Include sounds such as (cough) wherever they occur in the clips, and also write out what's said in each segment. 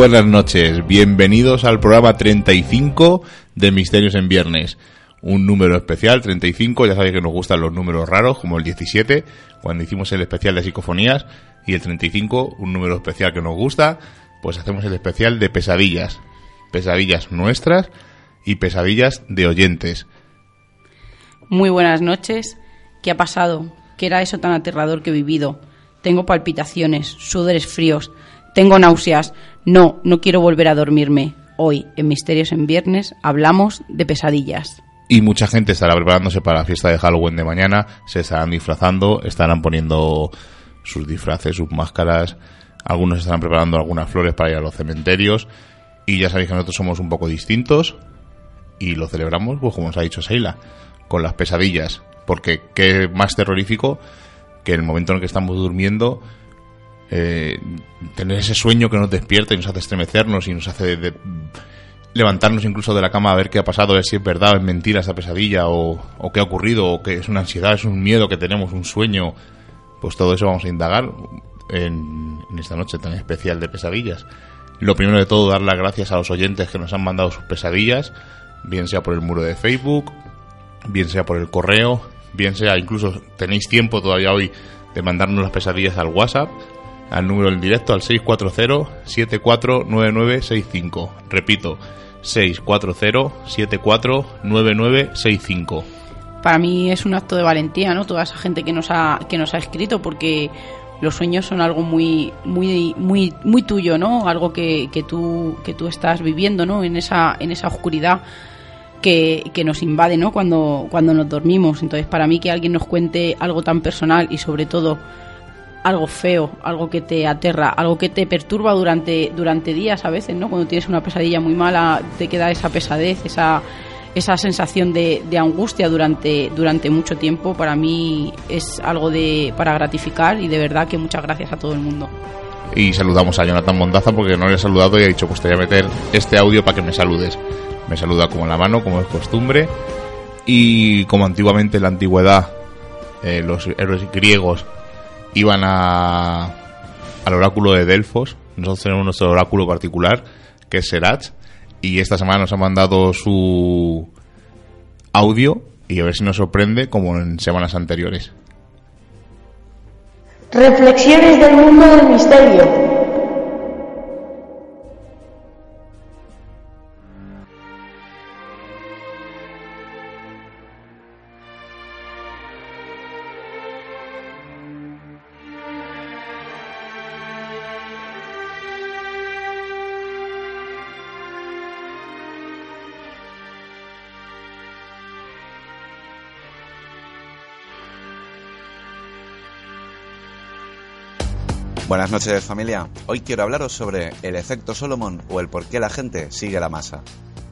buenas noches, bienvenidos al programa 35 de Misterios en Viernes. Un número especial, 35, ya sabéis que nos gustan los números raros, como el 17, cuando hicimos el especial de psicofonías, y el 35, un número especial que nos gusta, pues hacemos el especial de pesadillas. Pesadillas nuestras y pesadillas de oyentes. Muy buenas noches. ¿Qué ha pasado? ¿Qué era eso tan aterrador que he vivido? Tengo palpitaciones, sudores fríos, tengo náuseas. No, no quiero volver a dormirme. Hoy, en Misterios en Viernes, hablamos de pesadillas. Y mucha gente estará preparándose para la fiesta de Halloween de mañana, se estarán disfrazando, estarán poniendo sus disfraces, sus máscaras, algunos estarán preparando algunas flores para ir a los cementerios y ya sabéis que nosotros somos un poco distintos y lo celebramos, pues como os ha dicho Seila, con las pesadillas, porque qué más terrorífico que el momento en el que estamos durmiendo eh, tener ese sueño que nos despierta y nos hace estremecernos y nos hace levantarnos incluso de la cama a ver qué ha pasado, a ver si es verdad, es mentira esa pesadilla o, o qué ha ocurrido o que es una ansiedad, es un miedo que tenemos, un sueño, pues todo eso vamos a indagar en, en esta noche tan especial de pesadillas. Lo primero de todo, dar las gracias a los oyentes que nos han mandado sus pesadillas, bien sea por el muro de Facebook, bien sea por el correo, bien sea incluso tenéis tiempo todavía hoy de mandarnos las pesadillas al WhatsApp, al número del directo al 640-749965. Repito, 640-749965. Para mí es un acto de valentía, ¿no? Toda esa gente que nos ha, que nos ha escrito, porque los sueños son algo muy, muy, muy, muy tuyo, ¿no? Algo que, que, tú, que tú estás viviendo, ¿no? En esa, en esa oscuridad que, que, nos invade, ¿no? Cuando, cuando nos dormimos. Entonces, para mí que alguien nos cuente algo tan personal y sobre todo algo feo, algo que te aterra, algo que te perturba durante, durante días a veces, ¿no? Cuando tienes una pesadilla muy mala, te queda esa pesadez, esa, esa sensación de, de, angustia durante, durante mucho tiempo. Para mí es algo de, para gratificar y de verdad que muchas gracias a todo el mundo. Y saludamos a Jonathan Mondaza porque no le he saludado y ha dicho, pues te voy a meter este audio para que me saludes. Me saluda como la mano, como es costumbre. Y como antiguamente en la antigüedad, eh, los héroes griegos iban a, al oráculo de Delfos. Nosotros tenemos nuestro oráculo particular, que es Serach. Y esta semana nos ha mandado su audio y a ver si nos sorprende como en semanas anteriores. Reflexiones del mundo del misterio. Buenas noches familia, hoy quiero hablaros sobre el efecto Solomon o el por qué la gente sigue la masa.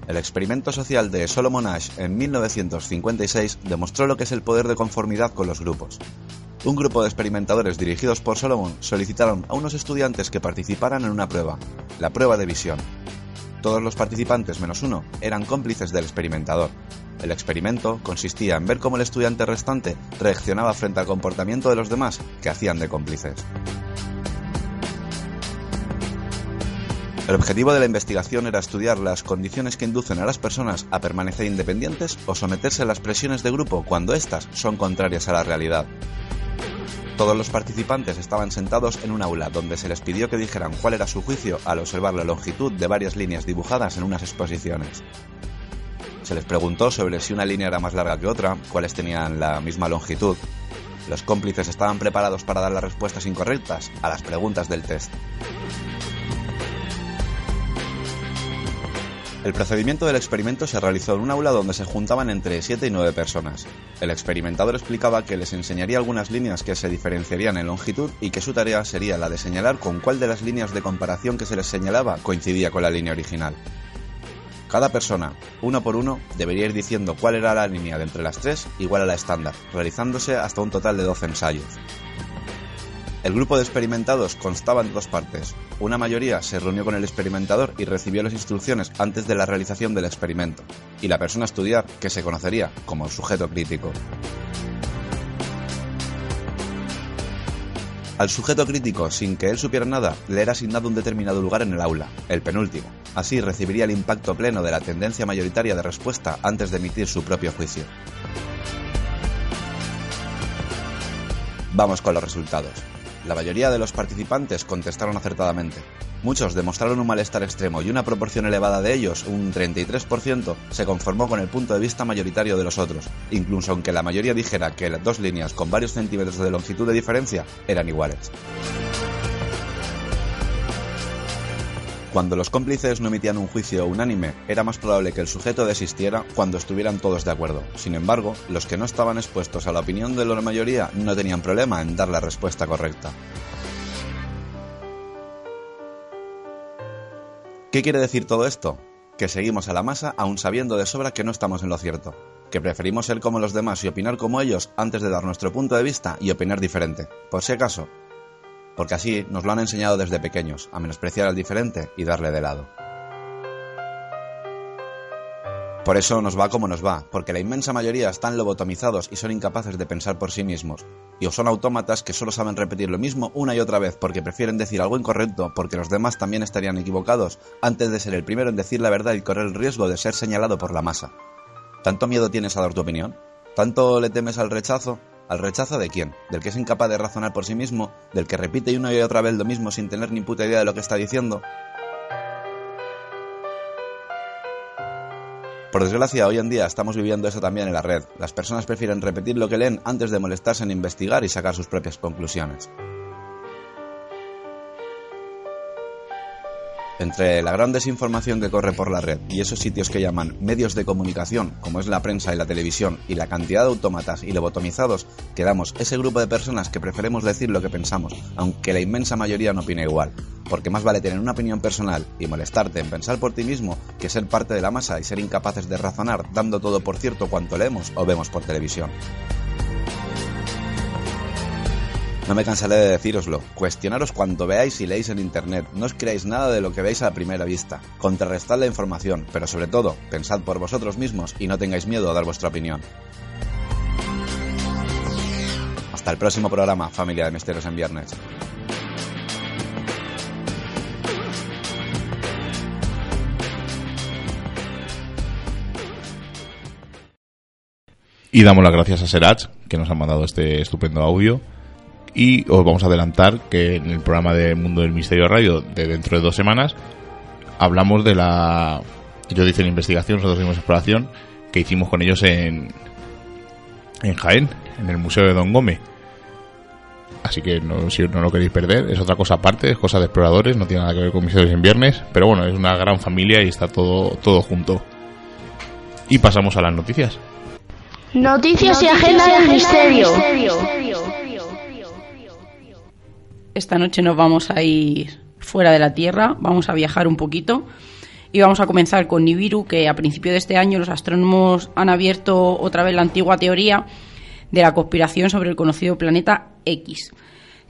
El experimento social de Solomon Ash en 1956 demostró lo que es el poder de conformidad con los grupos. Un grupo de experimentadores dirigidos por Solomon solicitaron a unos estudiantes que participaran en una prueba, la prueba de visión. Todos los participantes menos uno eran cómplices del experimentador. El experimento consistía en ver cómo el estudiante restante reaccionaba frente al comportamiento de los demás que hacían de cómplices. El objetivo de la investigación era estudiar las condiciones que inducen a las personas a permanecer independientes o someterse a las presiones de grupo cuando éstas son contrarias a la realidad. Todos los participantes estaban sentados en un aula donde se les pidió que dijeran cuál era su juicio al observar la longitud de varias líneas dibujadas en unas exposiciones. Se les preguntó sobre si una línea era más larga que otra, cuáles tenían la misma longitud. Los cómplices estaban preparados para dar las respuestas incorrectas a las preguntas del test. El procedimiento del experimento se realizó en un aula donde se juntaban entre 7 y 9 personas. El experimentador explicaba que les enseñaría algunas líneas que se diferenciarían en longitud y que su tarea sería la de señalar con cuál de las líneas de comparación que se les señalaba coincidía con la línea original. Cada persona, uno por uno, debería ir diciendo cuál era la línea de entre las tres igual a la estándar, realizándose hasta un total de 12 ensayos. El grupo de experimentados constaba de dos partes. Una mayoría se reunió con el experimentador y recibió las instrucciones antes de la realización del experimento, y la persona a estudiar, que se conocería como sujeto crítico. Al sujeto crítico, sin que él supiera nada, le era asignado un determinado lugar en el aula, el penúltimo. Así recibiría el impacto pleno de la tendencia mayoritaria de respuesta antes de emitir su propio juicio. Vamos con los resultados. La mayoría de los participantes contestaron acertadamente. Muchos demostraron un malestar extremo y una proporción elevada de ellos, un 33%, se conformó con el punto de vista mayoritario de los otros, incluso aunque la mayoría dijera que las dos líneas con varios centímetros de longitud de diferencia eran iguales. Cuando los cómplices no emitían un juicio unánime, era más probable que el sujeto desistiera cuando estuvieran todos de acuerdo. Sin embargo, los que no estaban expuestos a la opinión de la mayoría no tenían problema en dar la respuesta correcta. ¿Qué quiere decir todo esto? Que seguimos a la masa aún sabiendo de sobra que no estamos en lo cierto, que preferimos ser como los demás y opinar como ellos antes de dar nuestro punto de vista y opinar diferente, por si acaso, porque así nos lo han enseñado desde pequeños, a menospreciar al diferente y darle de lado. Por eso nos va como nos va, porque la inmensa mayoría están lobotomizados y son incapaces de pensar por sí mismos, y o son autómatas que solo saben repetir lo mismo una y otra vez porque prefieren decir algo incorrecto porque los demás también estarían equivocados antes de ser el primero en decir la verdad y correr el riesgo de ser señalado por la masa. ¿Tanto miedo tienes a dar tu opinión? ¿Tanto le temes al rechazo? ¿Al rechazo de quién? ¿Del que es incapaz de razonar por sí mismo? ¿Del que repite una y otra vez lo mismo sin tener ni puta idea de lo que está diciendo? Por desgracia, hoy en día estamos viviendo eso también en la red. Las personas prefieren repetir lo que leen antes de molestarse en investigar y sacar sus propias conclusiones. Entre la gran desinformación que corre por la red y esos sitios que llaman medios de comunicación, como es la prensa y la televisión, y la cantidad de autómatas y lobotomizados, quedamos ese grupo de personas que preferimos decir lo que pensamos, aunque la inmensa mayoría no opine igual. Porque más vale tener una opinión personal y molestarte en pensar por ti mismo que ser parte de la masa y ser incapaces de razonar dando todo por cierto cuanto leemos o vemos por televisión. No me cansaré de decíroslo. Cuestionaros cuanto veáis y leéis en internet. No os creáis nada de lo que veis a primera vista. Contrarrestad la información, pero sobre todo, pensad por vosotros mismos y no tengáis miedo a dar vuestra opinión. Hasta el próximo programa, familia de Misterios en Viernes. Y damos las gracias a Serach, que nos ha mandado este estupendo audio. Y os vamos a adelantar que en el programa de Mundo del Misterio Radio de dentro de dos semanas hablamos de la. Ellos dicen investigación, nosotros hicimos exploración que hicimos con ellos en, en Jaén, en el Museo de Don Gómez. Así que no, si no lo queréis perder, es otra cosa aparte, es cosa de exploradores, no tiene nada que ver con Misterios en Viernes, pero bueno, es una gran familia y está todo, todo junto. Y pasamos a las noticias. Noticias y agenda del misterio. Esta noche nos vamos a ir fuera de la Tierra, vamos a viajar un poquito y vamos a comenzar con Nibiru, que a principio de este año los astrónomos han abierto otra vez la antigua teoría de la conspiración sobre el conocido planeta X.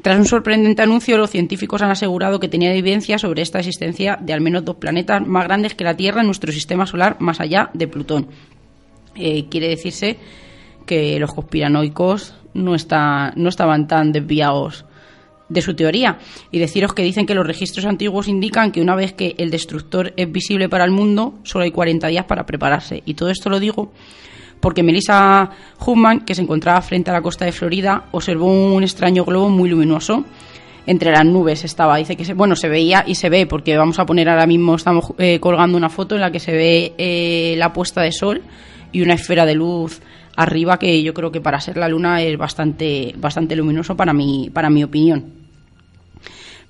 Tras un sorprendente anuncio, los científicos han asegurado que tenían evidencia sobre esta existencia de al menos dos planetas más grandes que la Tierra en nuestro sistema solar, más allá de Plutón. Eh, quiere decirse que los conspiranoicos no, no estaban tan desviados de su teoría y deciros que dicen que los registros antiguos indican que una vez que el destructor es visible para el mundo, solo hay 40 días para prepararse. Y todo esto lo digo porque Melissa Huffman, que se encontraba frente a la costa de Florida, observó un extraño globo muy luminoso. Entre las nubes estaba, dice que se, bueno, se veía y se ve, porque vamos a poner ahora mismo, estamos eh, colgando una foto en la que se ve eh, la puesta de sol y una esfera de luz arriba que yo creo que para ser la luna es bastante, bastante luminoso para mi, para mi opinión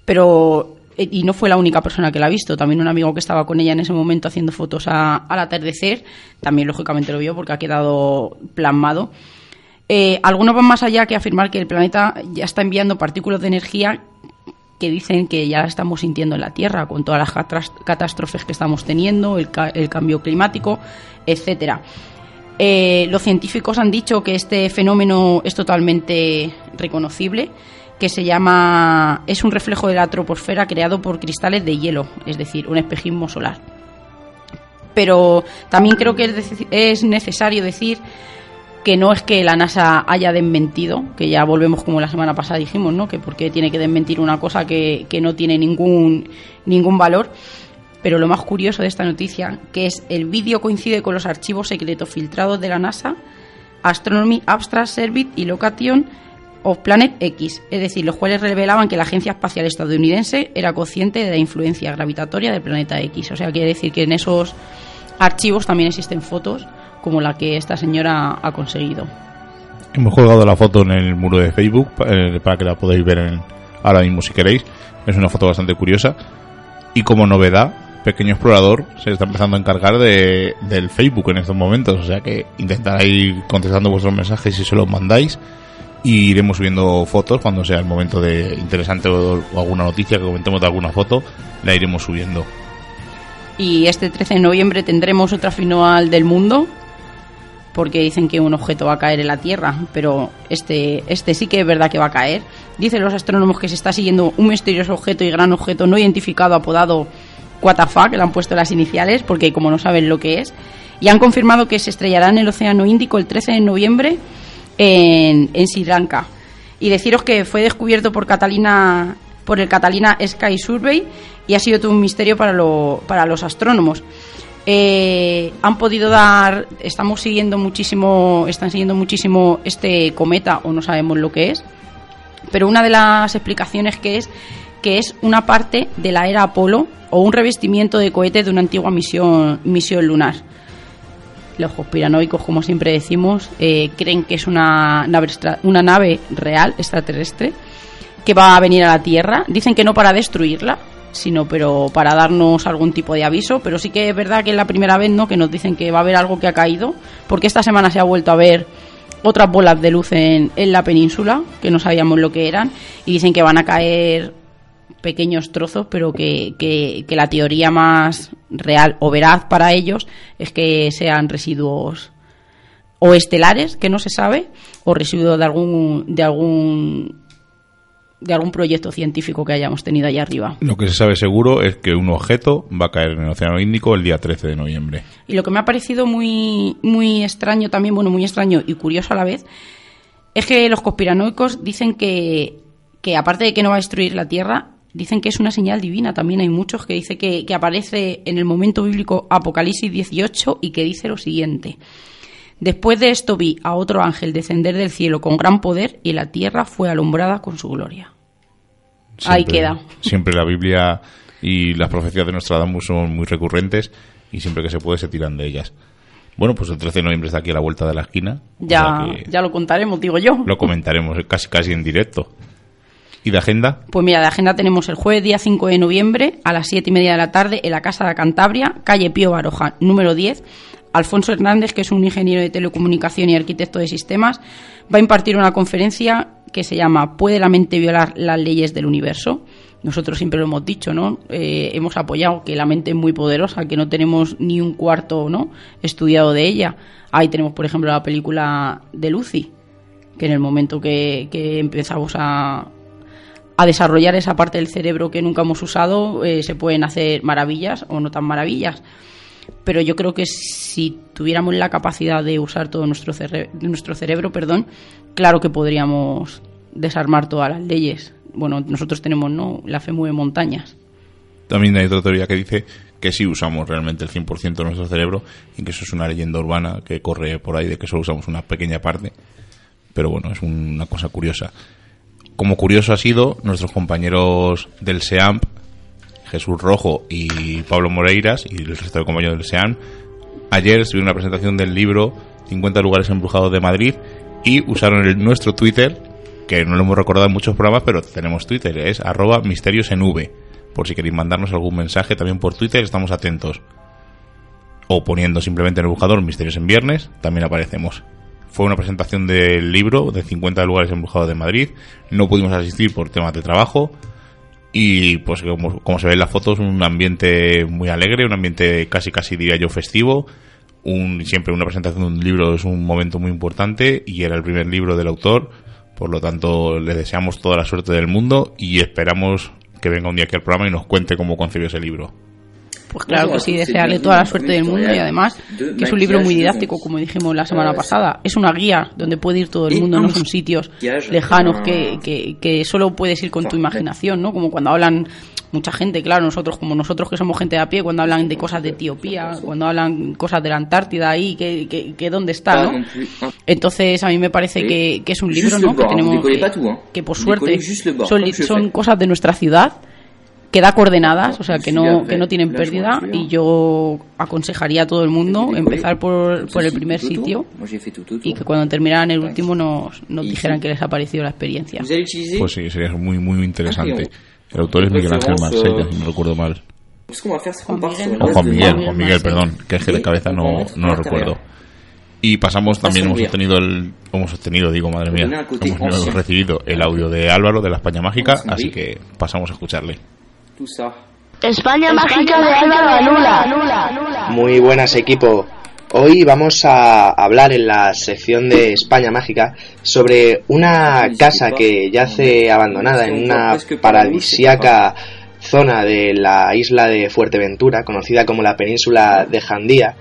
pero eh, y no fue la única persona que la ha visto, también un amigo que estaba con ella en ese momento haciendo fotos al atardecer, también lógicamente lo vio porque ha quedado plasmado. Eh, algunos van más allá que afirmar que el planeta ya está enviando partículas de energía que dicen que ya estamos sintiendo en la Tierra con todas las catástrofes que estamos teniendo, el, cambio climático, etcétera. Eh, los científicos han dicho que este fenómeno es totalmente reconocible que se llama es un reflejo de la troposfera creado por cristales de hielo, es decir, un espejismo solar. Pero también creo que es necesario decir que no es que la NASA haya desmentido, que ya volvemos como la semana pasada dijimos, ¿no? Que porque tiene que desmentir una cosa que, que no tiene ningún, ningún valor. Pero lo más curioso de esta noticia, que es el vídeo coincide con los archivos secretos filtrados de la NASA, Astronomy Abstract Service y Location of Planet X, es decir, los cuales revelaban que la Agencia Espacial Estadounidense era consciente de la influencia gravitatoria del planeta X. O sea, quiere decir que en esos archivos también existen fotos como la que esta señora ha conseguido. Hemos colgado la foto en el muro de Facebook eh, para que la podáis ver en- ahora mismo si queréis. Es una foto bastante curiosa. Y como novedad, Pequeño Explorador se está empezando a encargar de, del Facebook en estos momentos. O sea que intentará ir contestando vuestros mensajes si se los mandáis. Y iremos subiendo fotos cuando sea el momento de interesante o, o alguna noticia que comentemos de alguna foto. La iremos subiendo. Y este 13 de noviembre tendremos otra final del mundo, porque dicen que un objeto va a caer en la Tierra, pero este, este sí que es verdad que va a caer. Dicen los astrónomos que se está siguiendo un misterioso objeto y gran objeto no identificado apodado WTF, que le han puesto las iniciales, porque como no saben lo que es, y han confirmado que se estrellará en el Océano Índico el 13 de noviembre en, en Sri Lanka. Y deciros que fue descubierto por Catalina por el Catalina Sky Survey y ha sido todo un misterio para, lo- para los astrónomos. Eh, han podido dar, estamos siguiendo muchísimo, están siguiendo muchísimo este cometa o no sabemos lo que es, pero una de las explicaciones que es que es una parte de la era Apolo o un revestimiento de cohete de una antigua misión, misión lunar. Los conspiranoicos, como siempre decimos, eh, creen que es una nave, una nave real extraterrestre que va a venir a la Tierra. Dicen que no para destruirla, sino pero para darnos algún tipo de aviso. Pero sí que es verdad que es la primera vez ¿no? que nos dicen que va a haber algo que ha caído, porque esta semana se ha vuelto a ver otras bolas de luz en, en la península, que no sabíamos lo que eran, y dicen que van a caer pequeños trozos, pero que, que, que la teoría más real o veraz para ellos es que sean residuos o estelares, que no se sabe, o residuos de algún, de algún de algún proyecto científico que hayamos tenido allá arriba. Lo que se sabe seguro es que un objeto va a caer en el Océano Índico el día 13 de noviembre. Y lo que me ha parecido muy, muy extraño también, bueno, muy extraño y curioso a la vez, es que los conspiranoicos dicen que, que aparte de que no va a destruir la Tierra, dicen que es una señal divina. También hay muchos que dicen que, que aparece en el momento bíblico Apocalipsis 18 y que dice lo siguiente. Después de esto vi a otro ángel descender del cielo con gran poder y la tierra fue alumbrada con su gloria. Ahí queda. Siempre la Biblia y las profecías de Nostradamus son muy recurrentes y siempre que se puede se tiran de ellas. Bueno, pues el 13 de noviembre está aquí a la vuelta de la esquina. o Ya, sea ya lo contaremos, digo yo. lo comentaremos casi casi en directo. ¿Y de agenda? Pues mira, de agenda tenemos el jueves día 5 de noviembre a las 7 y media de la tarde en la Casa de Cantabria, calle Pío Baroja, número 10. Alfonso Hernández, que es un ingeniero de telecomunicación y arquitecto de sistemas, va a impartir una conferencia que se llama ¿Puede la mente violar las leyes del universo? Nosotros siempre lo hemos dicho, ¿no? Eh, hemos apoyado que la mente es muy poderosa, que no tenemos ni un cuarto, ¿no? Estudiado de ella. Ahí tenemos, por ejemplo, la película de Lucy, que en el momento que, que empezamos a, a desarrollar esa parte del cerebro que nunca hemos usado, eh, se pueden hacer maravillas o no tan maravillas. Pero yo creo que si tuviéramos la capacidad de usar todo nuestro, nuestro cerebro, perdón, claro que podríamos desarmar todas las leyes. Bueno, nosotros tenemos, ¿no? La fe mueve montañas. También hay otra teoría que dice que sí usamos realmente el 100% de nuestro cerebro y que eso es una leyenda urbana que corre por ahí de que solo usamos una pequeña parte. Pero bueno, es una cosa curiosa. Como curioso ha sido, nuestros compañeros del SEAMP, Jesús Rojo y Pablo Moreiras y el resto de compañeros del SEAMP, ayer estuvieron en una presentación del libro 50 lugares embrujados de Madrid y usaron el, nuestro Twitter, que no lo hemos recordado en muchos programas, pero tenemos Twitter, es arroba misterios en V. Por si queréis mandarnos algún mensaje también por Twitter, estamos atentos. O poniendo simplemente en el buscador Misterios en Viernes, también aparecemos. Fue una presentación del libro de 50 lugares embrujados de Madrid. No pudimos asistir por temas de trabajo. Y pues como, se ve en las fotos, un ambiente muy alegre, un ambiente casi casi diría yo festivo. Un, siempre una presentación de un libro es un momento muy importante y era el primer libro del autor. Por lo tanto, le deseamos toda la suerte del mundo y esperamos que venga un día aquí al programa y nos cuente cómo concibió ese libro. Pues claro que sí, desearle toda la suerte del mundo y además que es un libro muy didáctico, como dijimos la semana pasada. Es una guía donde puede ir todo el mundo, no son sitios lejanos que, que, que solo puedes ir con tu imaginación, ¿no? Como cuando hablan mucha gente, claro, nosotros como nosotros que somos gente de a pie, cuando hablan de cosas de Etiopía, cuando hablan cosas de la Antártida ahí, que, que, dónde está, ¿no? Entonces a mí me parece que, que es un libro, ¿no? Que tenemos que, por suerte son, son cosas de nuestra ciudad que da coordenadas, o sea, que no, que no tienen pérdida y yo aconsejaría a todo el mundo empezar por, por el primer sitio y que cuando terminaran el último nos, nos dijeran que les ha parecido la experiencia. Pues sí, sería muy, muy interesante. El autor es Miguel Ángel Marsella, si no recuerdo mal. Juan Miguel, Juan Miguel, Juan Miguel, perdón, que es que de cabeza no, no lo recuerdo. Y pasamos también, hemos obtenido el, hemos obtenido, digo, madre mía, hemos (laughs) recibido el audio de Álvaro de la España Mágica, así que pasamos a escucharle. España Mágica de Álvaro Anula. Muy buenas equipo. Hoy vamos a hablar en la sección de España Mágica sobre una casa que yace abandonada en una paradisiaca zona de la isla de Fuerteventura, conocida como la península de Jandía,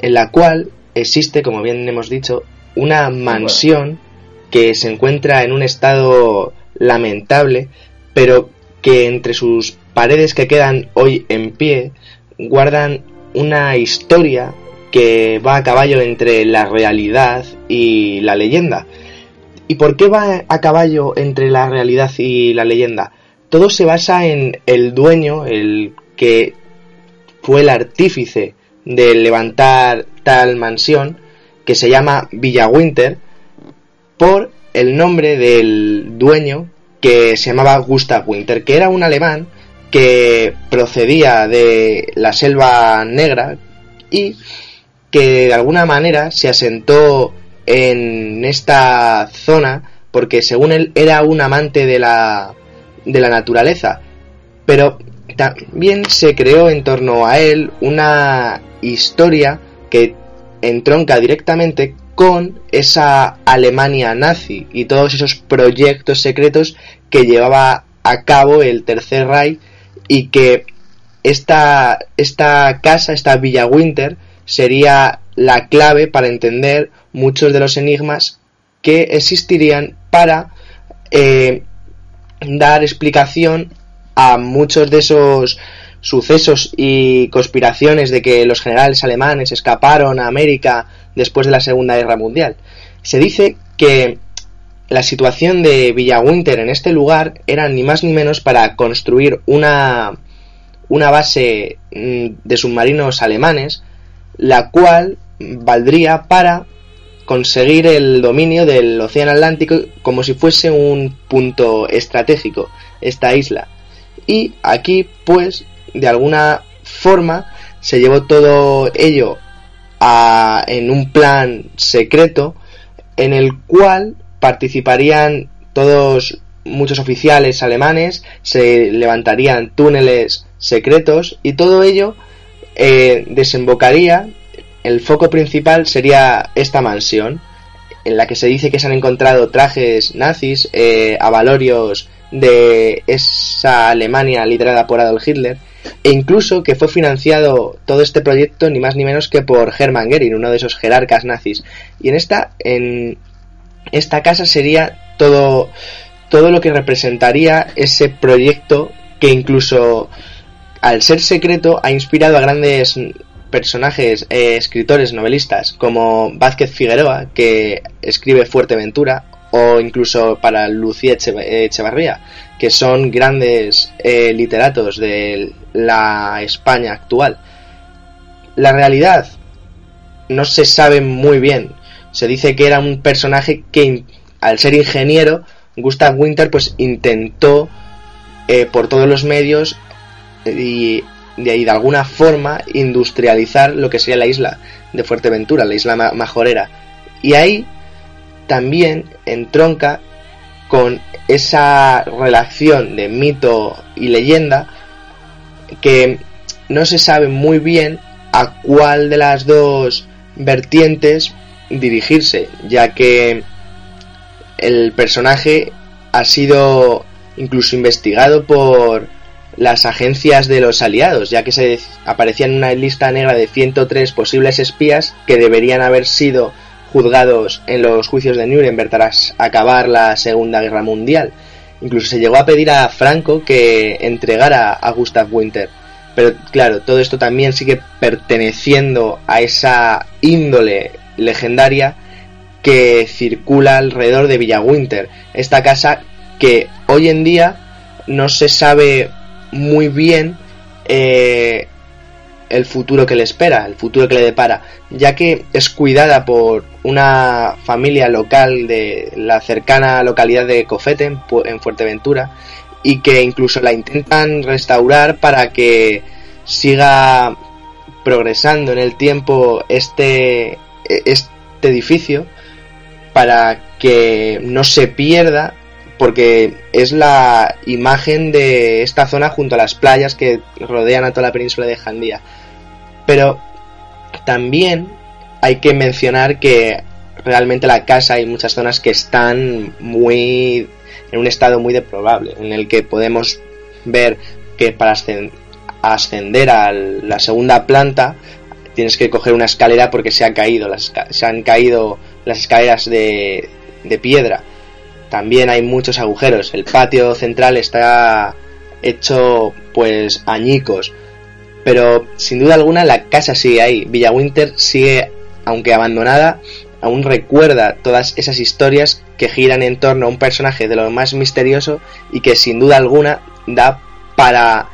en la cual existe, como bien hemos dicho, una mansión que se encuentra en un estado lamentable, pero que entre sus paredes que quedan hoy en pie guardan una historia que va a caballo entre la realidad y la leyenda. ¿Y por qué va a caballo entre la realidad y la leyenda? Todo se basa en el dueño, el que fue el artífice de levantar tal mansión, que se llama Villa Winter, por el nombre del dueño que se llamaba Gustav Winter, que era un alemán que procedía de la selva negra y que de alguna manera se asentó en esta zona porque según él era un amante de la, de la naturaleza. Pero también se creó en torno a él una historia que entronca directamente con esa Alemania nazi y todos esos proyectos secretos que llevaba a cabo el Tercer Reich y que esta, esta casa, esta Villa Winter, sería la clave para entender muchos de los enigmas que existirían para eh, dar explicación a muchos de esos sucesos y conspiraciones de que los generales alemanes escaparon a América después de la Segunda Guerra Mundial. Se dice que la situación de Villa Winter en este lugar era ni más ni menos para construir una, una base mm, de submarinos alemanes la cual valdría para conseguir el dominio del Océano Atlántico como si fuese un punto estratégico, esta isla. Y aquí, pues, de alguna forma, se llevó todo ello a, en un plan secreto en el cual participarían todos muchos oficiales alemanes, se levantarían túneles secretos y todo ello eh, desembocaría, el foco principal sería esta mansión, en la que se dice que se han encontrado trajes nazis, eh, avalorios de esa Alemania liderada por Adolf Hitler, e incluso que fue financiado todo este proyecto ni más ni menos que por Hermann Goering, uno de esos jerarcas nazis. Y en esta, en esta casa sería todo, todo lo que representaría ese proyecto que incluso al ser secreto, ha inspirado a grandes personajes, eh, escritores, novelistas, como Vázquez Figueroa, que escribe Fuerteventura, o incluso para Lucía Echevarría, que son grandes eh, literatos de la España actual. La realidad no se sabe muy bien. Se dice que era un personaje que, al ser ingeniero, Gustav Winter pues intentó eh, por todos los medios y de alguna forma industrializar lo que sería la isla de Fuerteventura, la isla majorera. Y ahí también entronca con esa relación de mito y leyenda que no se sabe muy bien a cuál de las dos vertientes dirigirse, ya que el personaje ha sido incluso investigado por las agencias de los aliados, ya que se aparecía en una lista negra de 103 posibles espías que deberían haber sido juzgados en los juicios de Nuremberg tras acabar la Segunda Guerra Mundial. Incluso se llegó a pedir a Franco que entregara a Gustav Winter. Pero claro, todo esto también sigue perteneciendo a esa índole legendaria que circula alrededor de Villa Winter. Esta casa que hoy en día no se sabe muy bien eh, el futuro que le espera, el futuro que le depara, ya que es cuidada por una familia local de la cercana localidad de Cofete, en Fuerteventura, y que incluso la intentan restaurar para que siga progresando en el tiempo este, este edificio, para que no se pierda porque es la imagen de esta zona junto a las playas que rodean a toda la península de Jandía. Pero también hay que mencionar que realmente la casa hay muchas zonas que están muy en un estado muy deplorable, en el que podemos ver que para ascender a la segunda planta tienes que coger una escalera porque se ha caído, las, se han caído las escaleras de, de piedra también hay muchos agujeros. El patio central está hecho pues añicos. Pero sin duda alguna la casa sigue ahí. Villa Winter sigue, aunque abandonada, aún recuerda todas esas historias que giran en torno a un personaje de lo más misterioso y que sin duda alguna da para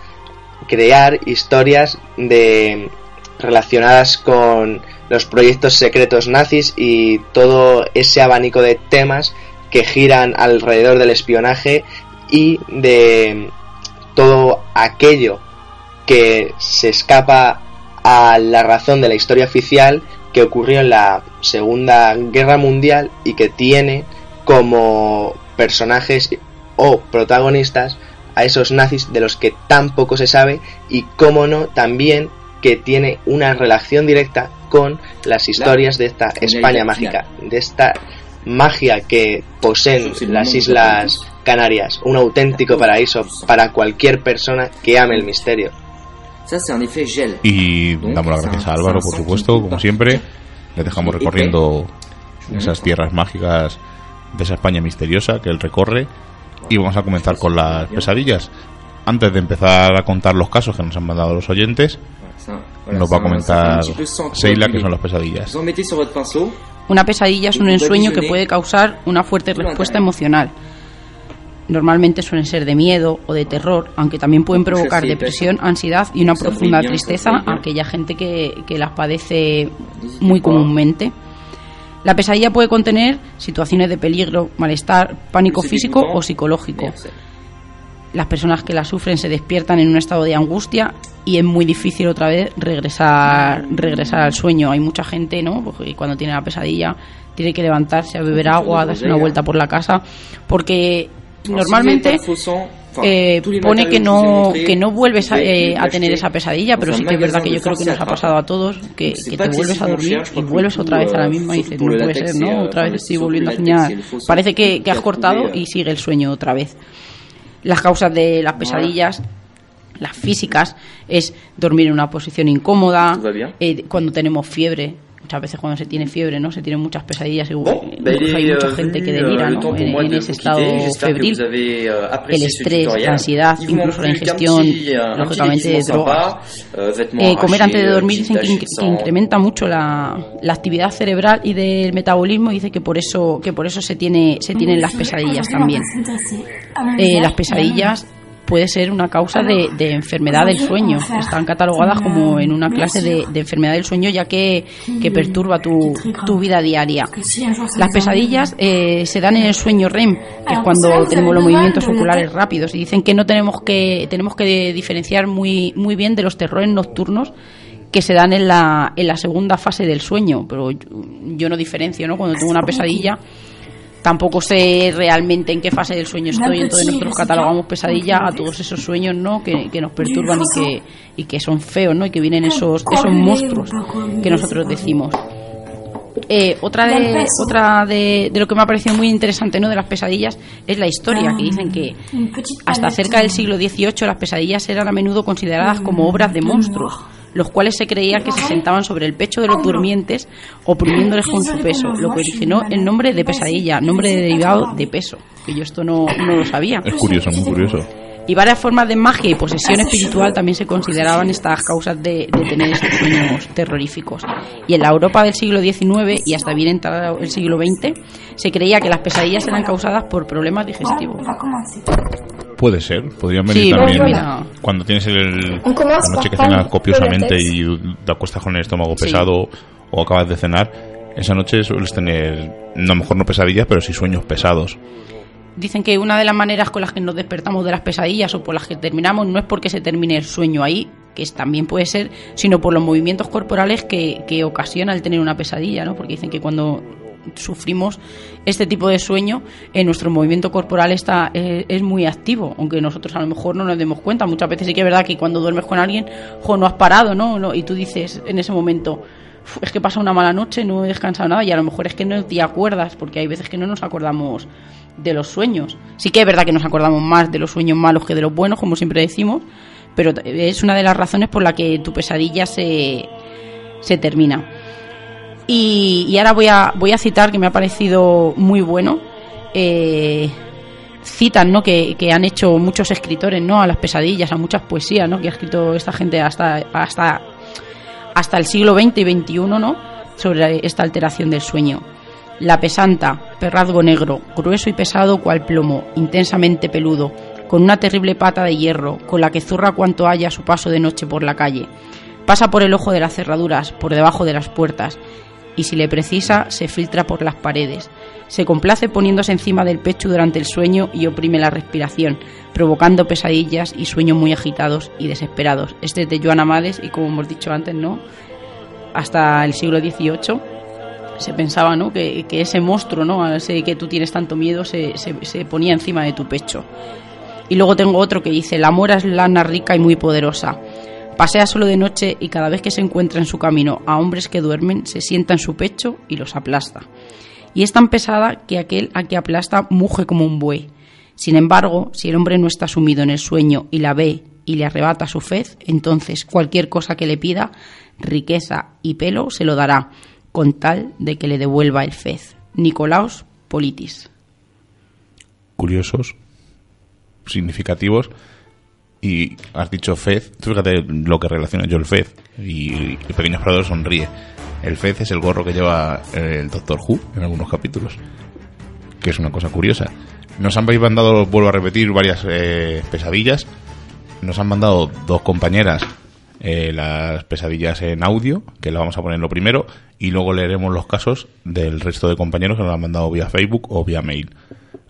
crear historias de relacionadas con los proyectos secretos nazis y todo ese abanico de temas que giran alrededor del espionaje y de todo aquello que se escapa a la razón de la historia oficial que ocurrió en la Segunda Guerra Mundial y que tiene como personajes o protagonistas a esos nazis de los que tan poco se sabe y como no también que tiene una relación directa con las historias de esta España mágica, de esta magia que poseen las Islas Canarias, un auténtico paraíso para cualquier persona que ame el misterio. Y damos las gracias a Álvaro, por supuesto, como siempre. Le dejamos recorriendo esas tierras mágicas de esa España misteriosa que él recorre. Y vamos a comenzar con las pesadillas. Antes de empezar a contar los casos que nos han mandado los oyentes, nos va a comentar Seila que son las pesadillas. Una pesadilla es un ensueño que puede causar una fuerte respuesta emocional. Normalmente suelen ser de miedo o de terror, aunque también pueden provocar depresión, ansiedad y una profunda tristeza a aquella gente que, que las padece muy comúnmente. La pesadilla puede contener situaciones de peligro, malestar, pánico físico o psicológico las personas que la sufren se despiertan en un estado de angustia y es muy difícil otra vez regresar regresar al sueño. Hay mucha gente, ¿no? Porque cuando tiene la pesadilla tiene que levantarse a beber agua, darse una vuelta por la casa, porque normalmente eh, pone que no que no vuelves a, eh, a, tener esa pesadilla, pero sí que es verdad que yo creo que nos ha pasado a todos que, que te vuelves a dormir y vuelves otra vez a la misma y dices, no puede ser, ¿no? Otra vez estoy volviendo a soñar. Parece que, que has cortado y sigue el sueño otra vez. Las causas de las pesadillas las físicas es dormir en una posición incómoda, eh, cuando tenemos fiebre, muchas veces cuando se tiene fiebre, ¿no? Se tienen muchas pesadillas, incluso hay mucha gente que delira, ¿no? En, ese estado febril, el estrés, la ansiedad, incluso la ingestión, lógicamente, de drogas. Eh, comer antes de dormir dicen que, incrementa mucho la, la, actividad cerebral y del metabolismo, dice que por eso que por eso se tiene se tienen las pesadillas también. Eh, las pesadillas puede ser una causa de, enfermedad del sueño. Están catalogadas como en una clase de, enfermedad del sueño ya que, perturba tu, vida diaria. Las pesadillas eh, se dan en el sueño REM, que es cuando tenemos los movimientos oculares rápidos. Y dicen que no tenemos que, tenemos que diferenciar muy, muy bien de los terrores nocturnos que se dan en la, en la segunda fase del sueño. Pero yo, yo no diferencio, ¿no? Cuando tengo una pesadilla tampoco sé realmente en qué fase del sueño estoy, entonces nosotros catalogamos pesadilla a todos esos sueños ¿no? que, que nos perturban y que, y que son feos ¿no? y que vienen esos, esos monstruos que nosotros decimos. Eh, otra de otra de, lo que me ha parecido muy interesante no de las pesadillas es la historia que dicen que hasta cerca del siglo XVIII las pesadillas eran a menudo consideradas como obras de monstruos los cuales se creía que se sentaban sobre el pecho de los durmientes oprimiéndoles con su peso, lo que originó el nombre de pesadilla, nombre derivado de peso, que yo esto no, no lo sabía. Es curioso, muy curioso. Y varias formas de magia y posesión espiritual también se consideraban estas causas de, tener estos sueños terroríficos. Y en la Europa del siglo XIX y hasta bien entrado el siglo XX, se creía que las pesadillas eran causadas por problemas digestivos. Puede ser, podrían venir también cuando tienes el, la noche que cenas copiosamente y te acuestas con el estómago pesado o acabas de cenar, esa noche sueles tener, no, a lo mejor no pesadillas, pero sí sueños pesados. Dicen que una de las maneras con las que nos despertamos de las pesadillas o por las que terminamos no es porque se termine el sueño ahí, que también puede ser, sino por los movimientos corporales que, que ocasiona el tener una pesadilla, ¿no? Porque dicen que cuando sufrimos este tipo de sueño, en nuestro movimiento corporal está eh, es muy activo, aunque nosotros a lo mejor no nos demos cuenta. Muchas veces sí que es verdad que cuando duermes con alguien, jo, no has parado, ¿no? no y tú dices en ese momento, es que pasa una mala noche, no he descansado nada y a lo mejor es que no te acuerdas, porque hay veces que no nos acordamos de los sueños. Sí que es verdad que nos acordamos más de los sueños malos que de los buenos, como siempre decimos, pero es una de las razones por la que tu pesadilla se, se termina. Y, ahora voy a, voy a citar que me ha parecido muy bueno. Eh, citan ¿no? Que, que, han hecho muchos escritores ¿no? a las pesadillas, a muchas poesías ¿no? que ha escrito esta gente hasta, hasta hasta el siglo XX y XXI, ¿no? Sobre esta alteración del sueño. La pesanta, perrazgo negro, grueso y pesado cual plomo, intensamente peludo, con una terrible pata de hierro, con la que zurra cuanto haya su paso de noche por la calle. Pasa por el ojo de las cerraduras, por debajo de las puertas, y si le precisa, se filtra por las paredes. Se complace poniéndose encima del pecho durante el sueño y oprime la respiración, provocando pesadillas y sueños muy agitados y desesperados. Este es de Joan Amades y como hemos dicho antes, ¿no? Hasta el siglo XVIII se pensaba, ¿no? Que, ese monstruo, ¿no? Que tú tienes tanto miedo se, se, ponía encima de tu pecho. Y luego tengo otro que dice, la mora es lana rica y muy poderosa. Pasea solo de noche y cada vez que se encuentra en su camino a hombres que duermen, se sienta en su pecho y los aplasta y es tan pesada que aquel a que aplasta muge como un buey. Sin embargo, si el hombre no está sumido en el sueño y la ve y le arrebata su fez, entonces cualquier cosa que le pida, riqueza y pelo, se lo dará, con tal de que le devuelva el fez. Nicolaus Politis. Curiosos, significativos, y has dicho fez, fíjate lo que relaciona yo el fez, y el pequeño explorador sonríe. El fez es el gorro que lleva el Doctor Who en algunos capítulos, que es una cosa curiosa. Nos han mandado, vuelvo a repetir, varias eh, pesadillas. Nos han mandado dos compañeras eh, las pesadillas en audio, que las vamos a poner lo primero, y luego leeremos los casos del resto de compañeros que nos han mandado vía Facebook o vía mail.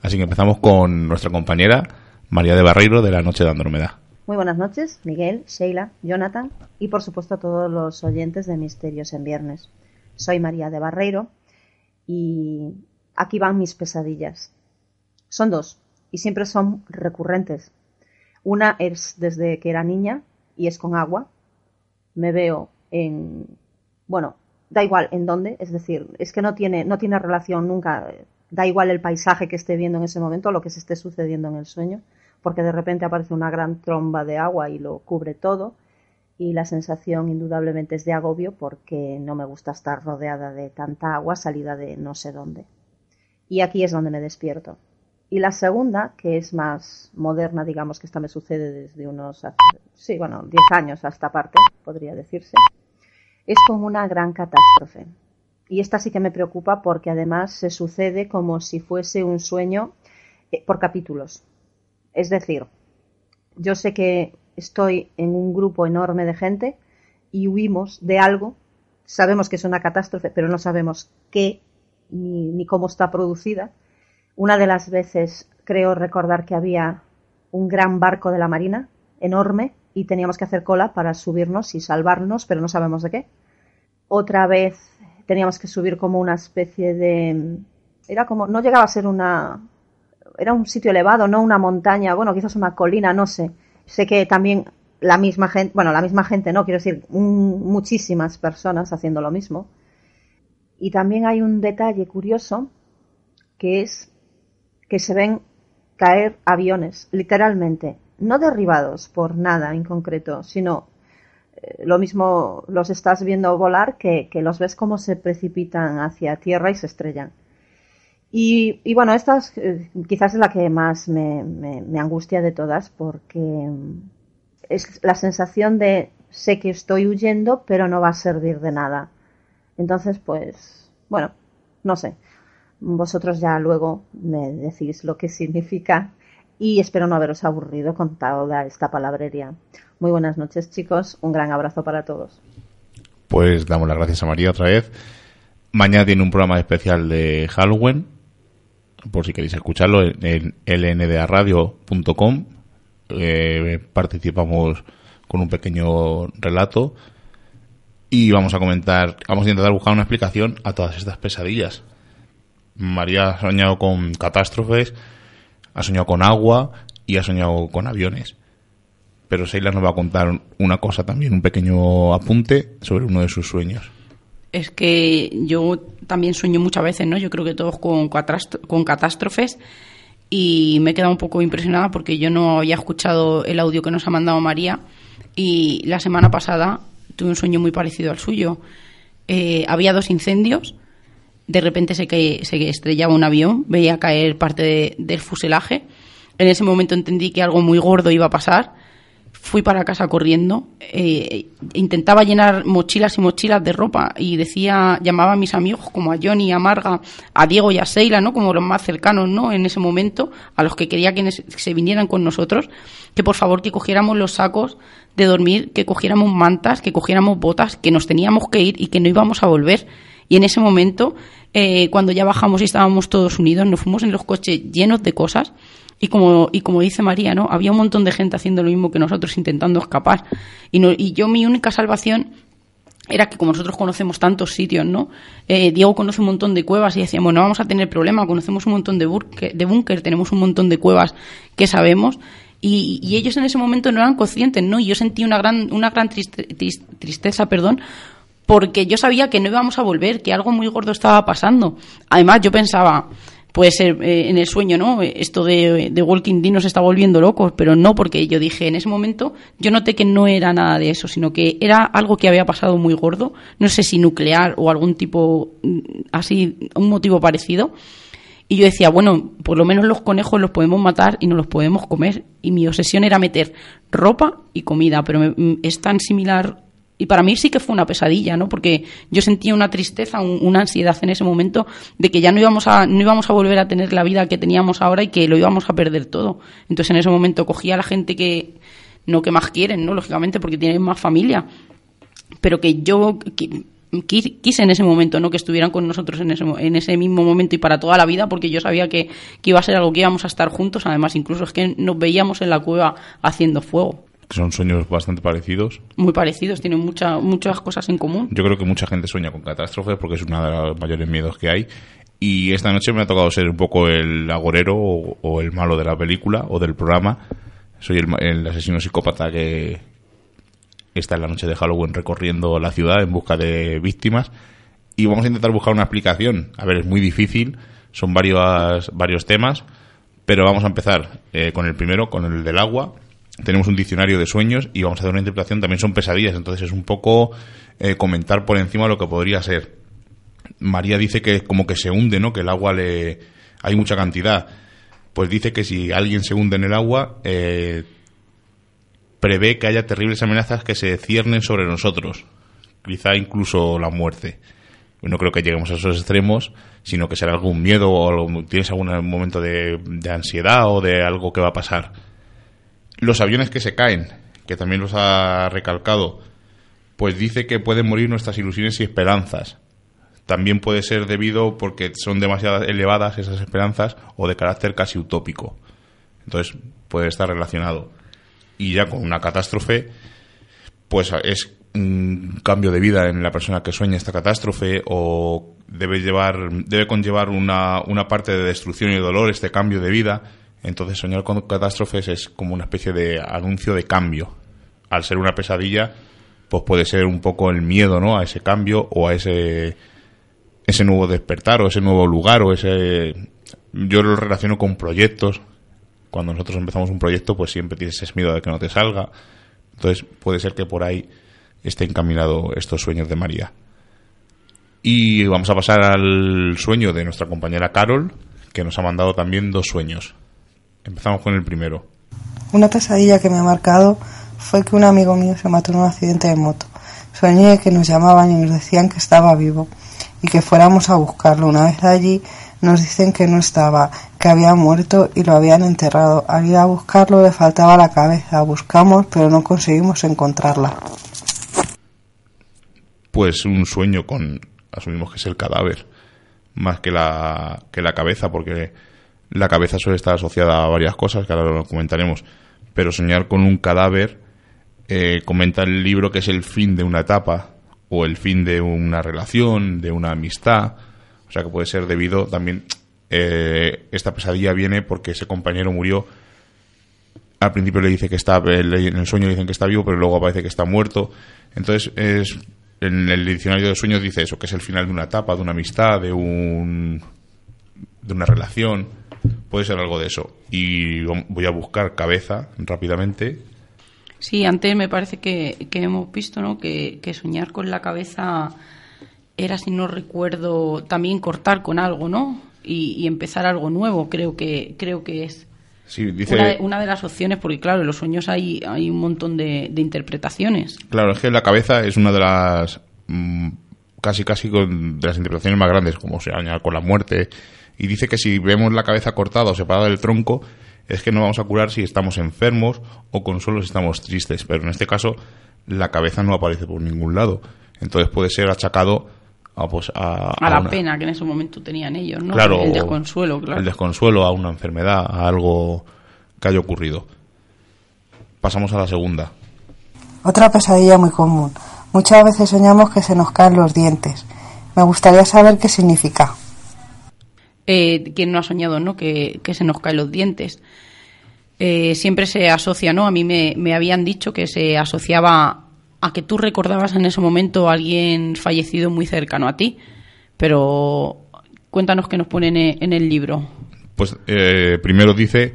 Así que empezamos con nuestra compañera María de Barreiro de la Noche de Andrómeda. Muy buenas noches, Miguel, Sheila, Jonathan y por supuesto a todos los oyentes de Misterios en Viernes. Soy María de Barreiro y aquí van mis pesadillas. Son dos y siempre son recurrentes. Una es desde que era niña y es con agua. Me veo en, bueno, da igual en dónde, es decir, es que no tiene, no tiene relación nunca, da igual el paisaje que esté viendo en ese momento, lo que se esté sucediendo en el sueño porque de repente aparece una gran tromba de agua y lo cubre todo y la sensación indudablemente es de agobio porque no me gusta estar rodeada de tanta agua salida de no sé dónde. Y aquí es donde me despierto. Y la segunda, que es más moderna, digamos que esta me sucede desde unos, sí, bueno, 10 años a esta parte, podría decirse, es como una gran catástrofe. Y esta sí que me preocupa porque además se sucede como si fuese un sueño eh, por capítulos. Es decir, yo sé que estoy en un grupo enorme de gente y huimos de algo, sabemos que es una catástrofe, pero no sabemos qué ni, cómo está producida. Una de las veces creo recordar que había un gran barco de la Marina, enorme, y teníamos que hacer cola para subirnos y salvarnos, pero no sabemos de qué. Otra vez teníamos que subir como una especie de... Era como, no llegaba a ser una, era un sitio elevado, no una montaña, bueno, quizás una colina, no sé. Sé que también la misma gente, bueno, la misma gente no, quiero decir, muchísimas personas haciendo lo mismo. Y también hay un detalle curioso que es que se ven caer aviones, literalmente, no derribados por nada en concreto, sino eh, lo mismo los estás viendo volar que, los ves como se precipitan hacia tierra y se estrellan. Y, bueno, esta eh, quizás es la que más me, me, angustia de todas porque mm, es la sensación de sé que estoy huyendo pero no va a servir de nada. Entonces, pues, bueno, no sé. Vosotros ya luego me decís lo que (laughs) significa y espero no haberos aburrido con toda esta palabrería. Muy buenas noches, chicos. Un gran abrazo para todos. Pues damos las gracias a María otra vez. Mañana tiene un programa especial de Halloween, por si queréis escucharlo, en lndradio.com. Eh, participamos con un pequeño relato y vamos a comentar, vamos a intentar buscar una explicación a todas estas pesadillas. María ha soñado con catástrofes, ha soñado con agua y ha soñado con aviones. Pero Seila nos va a contar una cosa también, un pequeño apunte sobre uno de sus sueños. Es que yo también sueño muchas veces, ¿no? Yo creo que todos con, con catástrofes y me he quedado un poco impresionada porque yo no había escuchado el audio que nos ha mandado María y la semana pasada tuve un sueño muy parecido al suyo. Eh, había dos incendios de repente se, que, se estrellaba un avión, veía caer parte del fuselaje. En ese momento entendí que algo muy gordo iba a pasar. Fui para casa corriendo, eh, intentaba llenar mochilas y mochilas de ropa y decía, llamaba a mis amigos como a Johnny, a Marga, a Diego y a Seila, ¿no? Como los más cercanos, ¿no? En ese momento, a los que quería que se vinieran con nosotros, que por favor que cogiéramos los sacos de dormir, que cogiéramos mantas, que cogiéramos botas, que nos teníamos que ir y que no íbamos a volver. Y en ese momento eh, cuando ya bajamos y estábamos todos unidos, nos fuimos en los coches llenos de cosas y como, y como dice María, ¿no? Había un montón de gente haciendo lo mismo que nosotros, intentando escapar. Y, no, y yo mi única salvación era que como nosotros conocemos tantos sitios, ¿no? Eh, Diego conoce un montón de cuevas y decíamos, no vamos a tener problema, conocemos un montón de, de búnker, tenemos un montón de cuevas que sabemos. Y, y, ellos en ese momento no eran conscientes, ¿no? Y yo sentí una gran, una gran tristeza, perdón, porque yo sabía que no íbamos a volver, que algo muy gordo estaba pasando. Además, yo pensaba, puede ser eh, en el sueño, ¿no? Esto de, Walking Dead nos está volviendo locos, pero no, porque yo dije, en ese momento, yo noté que no era nada de eso, sino que era algo que había pasado muy gordo, no sé si nuclear o algún tipo, mm, así, un motivo parecido. Y yo decía, bueno, por lo menos los conejos los podemos matar y no los podemos comer. Y mi obsesión era meter ropa y comida, pero mm, es tan similar y para mí sí que fue una pesadilla, ¿no? Porque yo sentía una tristeza, una ansiedad en ese momento de que ya no íbamos a no íbamos a volver a tener la vida que teníamos ahora y que lo íbamos a perder todo. Entonces en ese momento cogía a la gente que no que más quieren, ¿no? Lógicamente porque tienen más familia, pero que yo quise en ese momento, ¿no? Que estuvieran con nosotros en ese, en ese mismo momento y para toda la vida, porque yo sabía que, que iba a ser algo que íbamos a estar juntos. Además, incluso es que nos veíamos en la cueva haciendo fuego son sueños bastante parecidos. Muy parecidos, tienen mucha, muchas cosas en común. Yo creo que mucha gente sueña con catástrofes porque es uno de los mayores miedos que hay. Y esta noche me ha tocado ser un poco el agorero o, el malo de la película o del programa. Soy el, asesino psicópata que está en la noche de Halloween recorriendo la ciudad en busca de víctimas. Y vamos a intentar buscar una explicación. A ver, es muy difícil, son varios, varios temas, pero vamos a empezar eh, con el primero, con el del agua tenemos un diccionario de sueños y vamos a hacer una interpretación, también son pesadillas, entonces es un poco eh, comentar por encima lo que podría ser. María dice que como que se hunde, ¿no? Que el agua le... hay mucha cantidad. Pues dice que si alguien se hunde en el agua, eh, prevé que haya terribles amenazas que se ciernen sobre nosotros. Quizá incluso la muerte. No creo que lleguemos a esos extremos, sino que será algún miedo o tienes algún momento de ansiedad o de algo que va a pasar los aviones que se caen, que también los ha recalcado, pues dice que pueden morir nuestras ilusiones y esperanzas. También puede ser debido porque son demasiado elevadas esas esperanzas o de carácter casi utópico. Entonces puede estar relacionado. Y ya con una catástrofe, pues es un cambio de vida en la persona que sueña esta catástrofe o debe llevar debe conllevar una, una parte de destrucción y dolor este cambio de vida entonces soñar con catástrofes es como una especie de anuncio de cambio. Al ser una pesadilla, pues puede ser un poco el miedo, ¿no? A ese cambio o a ese ese nuevo despertar o ese nuevo lugar o ese... Yo lo relaciono con proyectos. Cuando nosotros empezamos un proyecto, pues siempre tienes ese miedo de que no te salga. Entonces puede ser que por ahí esté encaminado estos sueños de María. Y vamos a pasar al sueño de nuestra compañera Carol, que nos ha mandado también dos sueños. Empezamos con el primero. Una pesadilla que me ha marcado fue que un amigo mío se mató en un accidente de moto. Soñé que nos llamaban y nos decían que estaba vivo y que fuéramos a buscarlo. Una vez allí nos dicen que no estaba, que había muerto y lo habían enterrado. Al ir a buscarlo le faltaba la cabeza. Buscamos pero no conseguimos encontrarla. Pues un sueño con, asumimos que es el cadáver, más que la, que la cabeza, porque la cabeza suele estar asociada a varias cosas, que ahora lo comentaremos, pero soñar con un cadáver eh, comenta el libro que es el fin de una etapa o el fin de una relación, de una amistad, o sea que puede ser debido también, eh, esta pesadilla viene porque ese compañero murió, al principio le dice que está, en el sueño le dicen que está vivo, pero luego aparece que está muerto, entonces es, en el diccionario de sueños dice eso, que es el final de una etapa, de una amistad, de un de una relación, puede ser algo de eso. Y voy a buscar cabeza rápidamente. Sí, antes me parece que, hemos visto ¿no? que, soñar con la cabeza era, si no recuerdo, también cortar con algo, ¿no? Y, empezar algo nuevo, creo que, creo que es. Sí, dice... una, de las opciones, porque claro, en los sueños hay, hay un montón de, interpretaciones. Claro, es que la cabeza es una de las mm, casi casi con, de las interpretaciones más grandes, como se añade con la muerte, y dice que si vemos la cabeza cortada o separada del tronco, es que no vamos a curar si estamos enfermos o con solo si estamos tristes. Pero en este caso, la cabeza no aparece por ningún lado. Entonces puede ser achacado a, pues, a, la pena que en ese momento tenían ellos, ¿no? Claro, el desconsuelo, claro. El desconsuelo a una enfermedad, a algo que haya ocurrido. Pasamos a la segunda. Otra pesadilla muy común. Muchas veces soñamos que se nos caen los dientes. Me gustaría saber qué significa eh, ¿quién no ha soñado no que, se nos caen los dientes? Eh, siempre se asocia, ¿no? A mí me, habían dicho que se asociaba a que tú recordabas en ese momento a alguien fallecido muy cercano a ti, pero cuéntanos qué nos ponen en el libro. Pues eh, primero dice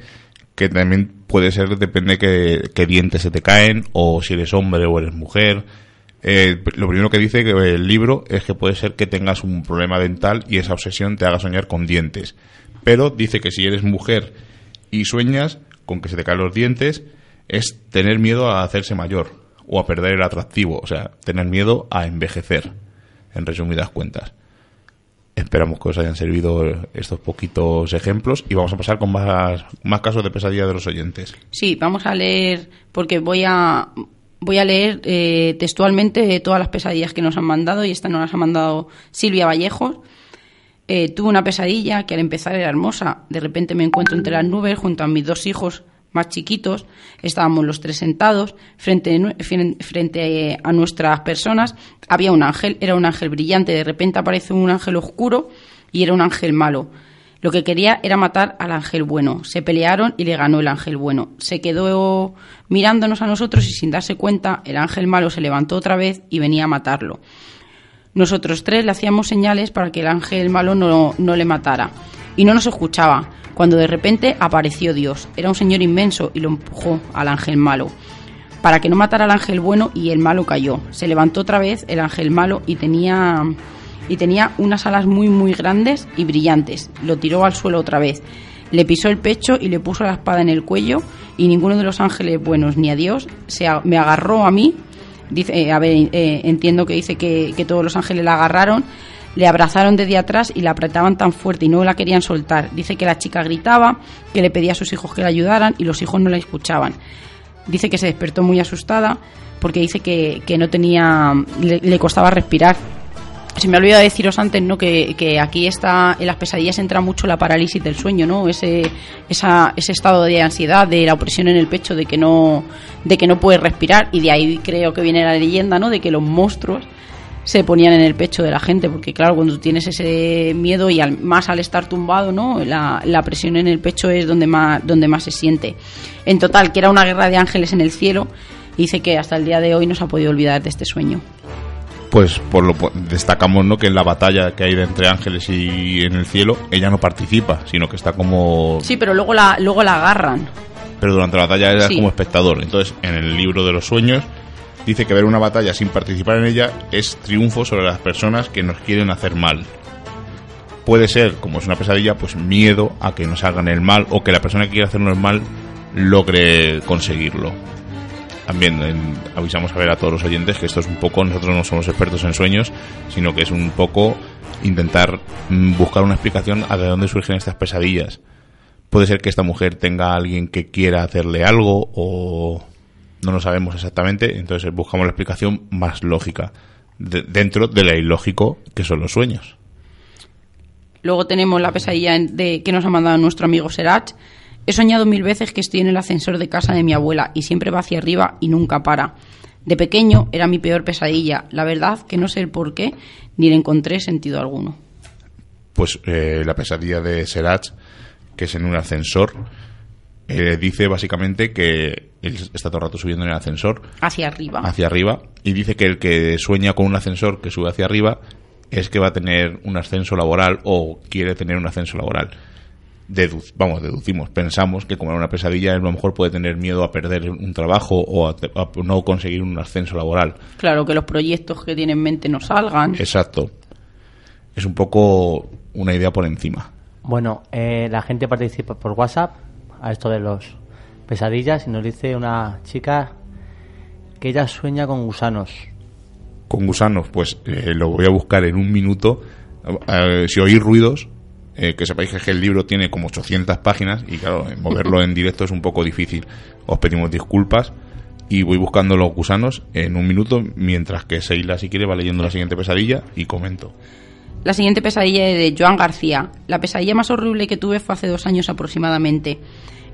que también puede ser, depende qué, qué dientes se te caen, o si eres hombre o eres mujer, eh, lo primero que dice el libro es que puede ser que tengas un problema dental y esa obsesión te haga soñar con dientes. Pero dice que si eres mujer y sueñas con que se te caen los dientes, es tener miedo a hacerse mayor o a perder el atractivo, o sea, tener miedo a envejecer, en resumidas cuentas. Esperamos que os hayan servido estos poquitos ejemplos y vamos a pasar con más, más casos de pesadilla de los oyentes. Sí, vamos a leer, porque voy a, voy a leer eh, textualmente todas las pesadillas que nos han mandado y esta nos las ha mandado Silvia Vallejo. Eh, tuve una pesadilla que al empezar era hermosa. De repente me encuentro entre las nubes junto a mis dos hijos más chiquitos. Estábamos los tres sentados frente, frente a nuestras personas. Había un ángel, era un ángel brillante. De repente aparece un ángel oscuro y era un ángel malo. Lo que quería era matar al ángel bueno. Se pelearon y le ganó el ángel bueno. Se quedó mirándonos a nosotros y sin darse cuenta, el ángel malo se levantó otra vez y venía a matarlo. Nosotros tres le hacíamos señales para que el ángel malo no, no le matara. Y no nos escuchaba, cuando de repente apareció Dios. Era un señor inmenso y lo empujó al ángel malo para que no matara al ángel bueno y el malo cayó. Se levantó otra vez el ángel malo y tenía y tenía unas alas muy muy grandes y brillantes. Lo tiró al suelo otra vez. Le pisó el pecho y le puso la espada en el cuello y ninguno de los ángeles buenos ni a Dios se me agarró a mí. Dice, eh, a ver, eh, entiendo que dice que, que todos los ángeles la agarraron, le abrazaron desde atrás y la apretaban tan fuerte y no la querían soltar. Dice que la chica gritaba, que le pedía a sus hijos que la ayudaran y los hijos no la escuchaban. Dice que se despertó muy asustada porque dice que, que no tenía, le costaba respirar se me ha olvidado deciros antes, ¿no? Que, que, aquí está, en las pesadillas entra mucho la parálisis del sueño, ¿no? Ese, esa, ese estado de ansiedad, de la opresión en el pecho, de que no, de que no puedes respirar, y de ahí creo que viene la leyenda, ¿no? De que los monstruos se ponían en el pecho de la gente, porque claro, cuando tienes ese miedo y más al estar tumbado, ¿no? La, la presión en el pecho es donde más, donde más se siente. En total, que era una guerra de ángeles en el cielo, dice que hasta el día de hoy no se ha podido olvidar de este sueño. Pues por lo destacamos no que en la batalla que hay entre ángeles y en el cielo ella no participa sino que está como sí pero luego la luego la agarran. Pero durante la batalla era como espectador. Entonces en el libro de los sueños dice que ver una batalla sin participar en ella es triunfo sobre las personas que nos quieren hacer mal. Puede ser como es una pesadilla pues miedo a que nos hagan el mal o que la persona que quiere hacernos el mal logre conseguirlo también avisamos a ver a todos los oyentes que esto es un poco, nosotros no somos expertos en sueños, sino que es un poco intentar mm, buscar una explicación a de dónde surgen estas pesadillas. Puede ser que esta mujer tenga a alguien que quiera hacerle algo o no lo sabemos exactamente, entonces buscamos la explicación más lógica dentro de lo ilógico que son los sueños. Luego tenemos la pesadilla de, que nos ha mandado nuestro amigo Serach, He soñado mil veces que estoy en el ascensor de casa de mi abuela y siempre va hacia arriba y nunca para. De pequeño era mi peor pesadilla. La verdad que no sé el por qué ni le encontré sentido alguno. Pues eh, la pesadilla de Serach, que es en un ascensor, eh, dice básicamente que él está todo el rato subiendo en el ascensor. Hacia arriba. Hacia arriba. Y dice que el que sueña con un ascensor que sube hacia arriba es que va a tener un ascenso laboral o quiere tener un ascenso laboral vamos, deducimos, pensamos que como era una pesadilla, a lo mejor puede tener miedo a perder un trabajo o a, no conseguir un ascenso laboral. Claro, que los proyectos que tiene en mente no salgan. Exacto. Es un poco una idea por encima. Bueno, eh, la gente participa por WhatsApp a esto de los pesadillas y nos dice una chica que ella sueña con gusanos. Con gusanos, pues eh, lo voy a buscar en un minuto. Eh, si oís ruidos, eh, que sepáis que el libro tiene como 800 páginas y claro, moverlo en directo es un poco difícil. Os pedimos disculpas y voy buscando los gusanos en un minuto mientras que Seila si quiere va leyendo la siguiente pesadilla y comento. La siguiente pesadilla es de Joan García. La pesadilla más horrible que tuve fue hace dos años aproximadamente.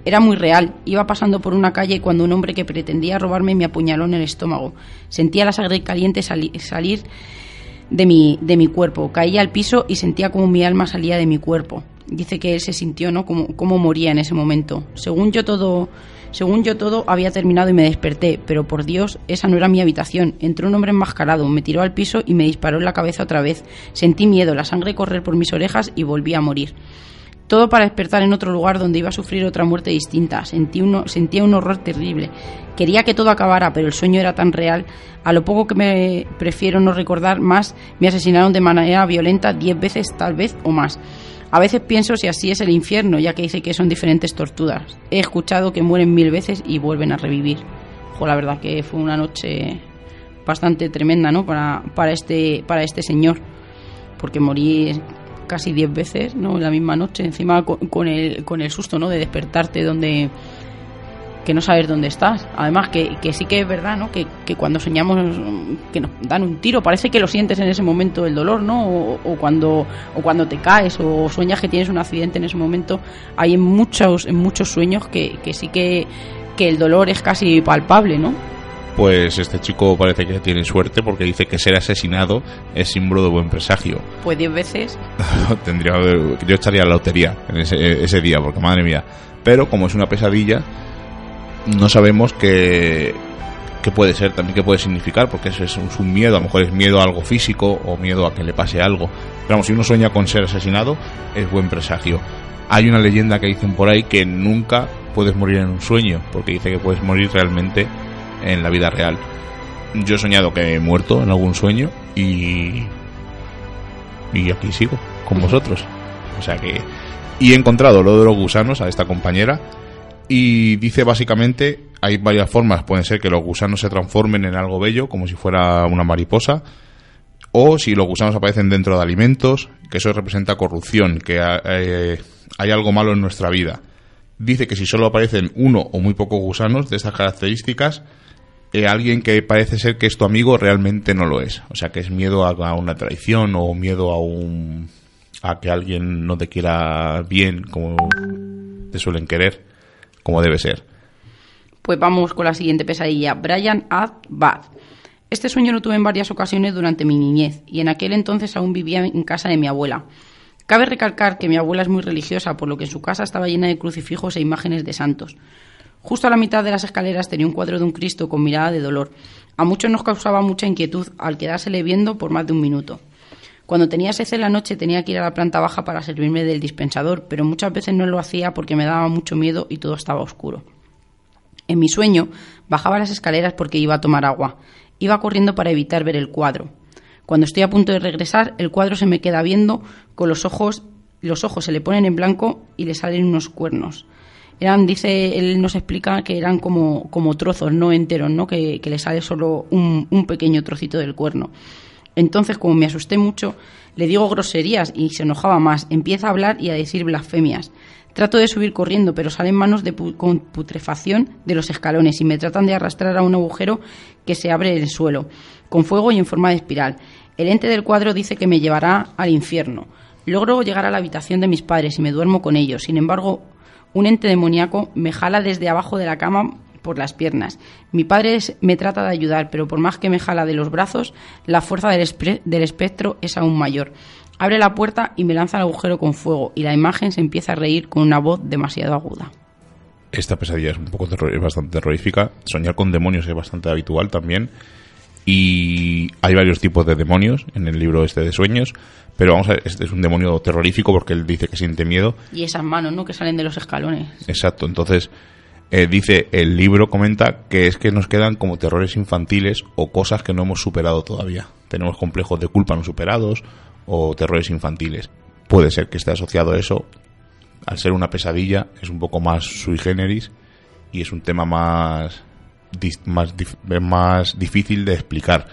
Era muy real. Iba pasando por una calle cuando un hombre que pretendía robarme me apuñaló en el estómago. Sentía la sangre caliente salir de mi, de mi cuerpo. Caía al piso y sentía como mi alma salía de mi cuerpo. Dice que él se sintió, ¿no? Como, como moría en ese momento. Según yo todo, según yo todo había terminado y me desperté, pero por Dios, esa no era mi habitación. Entró un hombre enmascarado, me tiró al piso y me disparó en la cabeza otra vez. Sentí miedo, la sangre correr por mis orejas y volví a morir. Todo para despertar en otro lugar donde iba a sufrir otra muerte distinta. Sentí uno, sentía un horror terrible. Quería que todo acabara, pero el sueño era tan real. A lo poco que me prefiero no recordar más, me asesinaron de manera violenta diez veces, tal vez, o más. A veces pienso si así es el infierno, ya que dice que son diferentes torturas. He escuchado que mueren mil veces y vuelven a revivir. Jo, la verdad que fue una noche bastante tremenda, ¿no? Para, para, este, para este señor. Porque morir casi 10 veces, ¿no? La misma noche, encima con, el, con el susto, ¿no? De despertarte donde que no saber dónde estás. Además, que, que sí que es verdad, ¿no? Que, que, cuando soñamos que nos dan un tiro, parece que lo sientes en ese momento el dolor, ¿no? O, cuando, o cuando te caes o sueñas que tienes un accidente en ese momento. Hay en muchos, en muchos sueños que, que sí que, que el dolor es casi palpable, ¿no? Pues este chico parece que tiene suerte porque dice que ser asesinado es símbolo de buen presagio. Pues diez veces. (laughs) Tendría, yo estaría la lotería en ese, ese día, porque madre mía. Pero como es una pesadilla, no sabemos qué, qué puede ser, también qué puede significar, porque eso es un miedo, a lo mejor es miedo a algo físico o miedo a que le pase algo. Pero vamos, si uno sueña con ser asesinado, es buen presagio. Hay una leyenda que dicen por ahí que nunca puedes morir en un sueño, porque dice que puedes morir realmente en la vida real. Yo he soñado que he muerto en algún sueño y. Y aquí sigo, con vosotros. O sea que. Y he encontrado lo de los gusanos a esta compañera. Y dice básicamente: hay varias formas. Pueden ser que los gusanos se transformen en algo bello, como si fuera una mariposa. O si los gusanos aparecen dentro de alimentos, que eso representa corrupción, que eh, hay algo malo en nuestra vida. Dice que si solo aparecen uno o muy pocos gusanos de estas características, eh, alguien que parece ser que es tu amigo realmente no lo es. O sea, que es miedo a, una traición o miedo a un a que alguien no te quiera bien como te suelen querer, como debe ser. Pues vamos con la siguiente pesadilla. Brian Ad Bad. Este sueño lo tuve en varias ocasiones durante mi niñez y en aquel entonces aún vivía en casa de mi abuela. Cabe recalcar que mi abuela es muy religiosa, por lo que en su casa estaba llena de crucifijos e imágenes de santos. Justo a la mitad de las escaleras tenía un cuadro de un Cristo con mirada de dolor. A muchos nos causaba mucha inquietud al quedársele viendo por más de un minuto. Cuando tenía sed en la noche tenía que ir a la planta baja para servirme del dispensador, pero muchas veces no lo hacía porque me daba mucho miedo y todo estaba oscuro. En mi sueño bajaba las escaleras porque iba a tomar agua. Iba corriendo para evitar ver el cuadro. Cuando estoy a punto de regresar, el cuadro se me queda viendo con los ojos, los ojos se le ponen en blanco y le salen unos cuernos. Eran, dice, él nos explica que eran como, como trozos, no enteros, ¿no? Que, le sale solo un, un pequeño trocito del cuerno. Entonces, como me asusté mucho, le digo groserías y se enojaba más. Empieza a hablar y a decir blasfemias. Trato de subir corriendo, pero salen manos de con putrefacción de los escalones y me tratan de arrastrar a un agujero que se abre en el suelo, con fuego y en forma de espiral. El ente del cuadro dice que me llevará al infierno. Logro llegar a la habitación de mis padres y me duermo con ellos. Sin embargo, un ente demoníaco me jala desde abajo de la cama por las piernas. Mi padre me trata de ayudar, pero por más que me jala de los brazos, la fuerza del, del espectro es aún mayor. Abre la puerta y me lanza al agujero con fuego, y la imagen se empieza a reír con una voz demasiado aguda. Esta pesadilla es un poco es bastante terrorífica. Soñar con demonios es bastante habitual también. Y hay varios tipos de demonios en el libro este de sueños. Pero vamos a ver, este es un demonio terrorífico porque él dice que siente miedo. Y esas manos, ¿no? Que salen de los escalones. Exacto. Entonces, eh, dice el libro, comenta que es que nos quedan como terrores infantiles o cosas que no hemos superado todavía. Tenemos complejos de culpa no superados o terrores infantiles. Puede ser que esté asociado a eso. Al ser una pesadilla, es un poco más sui generis y es un tema más, más, más difícil de explicar.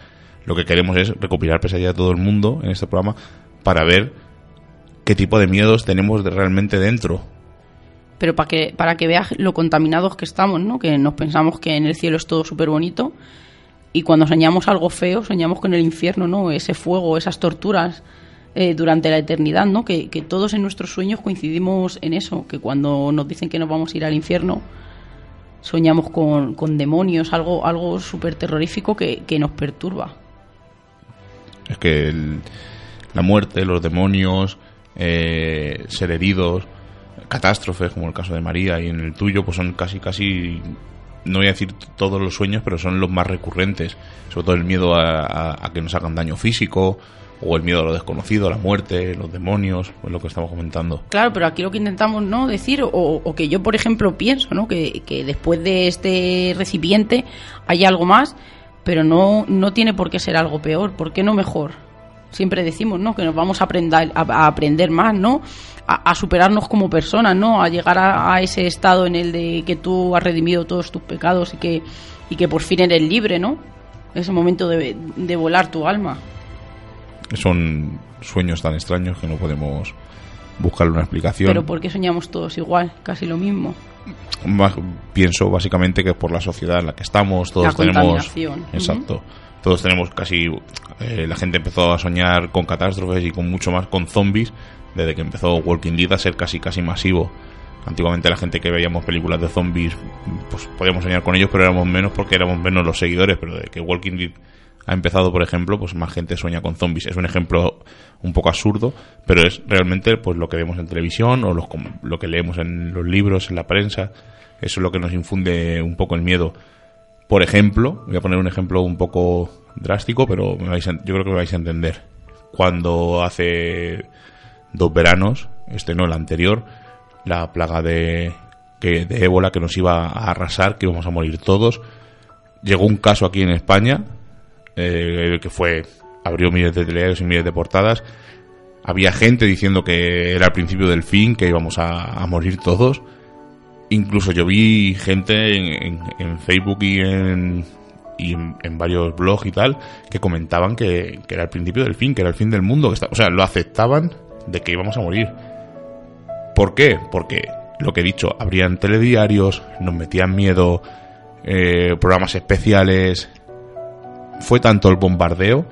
Lo que queremos es recopilar pesadilla de todo el mundo en este programa para ver qué tipo de miedos tenemos realmente dentro pero para que, para que veas lo contaminados que estamos, ¿no? Que nos pensamos que en el cielo es todo súper bonito y cuando soñamos algo feo, soñamos con el infierno, ¿no? Ese fuego, esas torturas eh, durante la eternidad, ¿no? Que, todos en nuestros sueños coincidimos en eso, que cuando nos dicen que nos vamos a ir al infierno, soñamos con, con demonios, algo, algo súper terrorífico que, nos perturba. Es que la muerte, los demonios, eh, ser heridos, catástrofes, como el caso de María y en el tuyo, pues son casi, casi, no voy a decir todos los sueños, pero son los más recurrentes. Sobre todo el miedo a, que nos hagan daño físico, o el miedo a lo desconocido, a la muerte, los demonios, pues lo que estamos comentando. Claro, pero aquí lo que intentamos no decir, o, que yo, por ejemplo, pienso, ¿no? Que, que, después de este recipiente hay algo más, pero no, no tiene por qué ser algo peor. ¿Por qué no mejor? Siempre decimos, ¿no? Que nos vamos a aprender, a aprender más, ¿no? a, superarnos como personas, ¿no? A llegar a, ese estado en el de que tú has redimido todos tus pecados y que, y que por fin eres libre, ¿no? Ese momento de, de volar tu alma. Son sueños tan extraños que no podemos buscarle una explicación. Pero ¿por qué soñamos todos igual? Casi lo mismo. pienso básicamente que por la sociedad en la que estamos, todos la tenemos... Exacto. Todos tenemos casi... Eh, la gente empezó a soñar con catástrofes y con mucho más con zombies desde que empezó Walking Dead a ser casi casi masivo. Antiguamente la gente que veíamos películas de zombies, pues podíamos soñar con ellos, pero éramos menos porque éramos menos los seguidores, pero de que Walking Dead ha empezado, por ejemplo, pues más gente sueña con zombies. Es un ejemplo un poco absurdo, pero es realmente pues lo que vemos en televisión o lo que leemos en los libros, en la prensa. Eso es lo que nos infunde un poco el miedo. Por ejemplo, voy a poner un ejemplo un poco drástico, pero me vais yo creo que me vais a entender. Cuando hace dos veranos, este no, el anterior, la plaga de, que, de ébola que nos iba a arrasar, que íbamos a morir todos. Llegó un caso aquí en España, eh, que fue, abrió miles de televisores y miles de portadas. Había gente diciendo que era el principio del fin, que íbamos a, morir todos. Incluso yo vi gente en, Facebook y en, y en, varios blogs y tal que comentaban que, era el principio del fin, que era el fin del mundo. Que o sea, lo aceptaban de que íbamos a morir. ¿Por qué? Porque lo que he dicho, habrían telediarios, nos metían miedo, eh, programas especiales. Fue tanto el bombardeo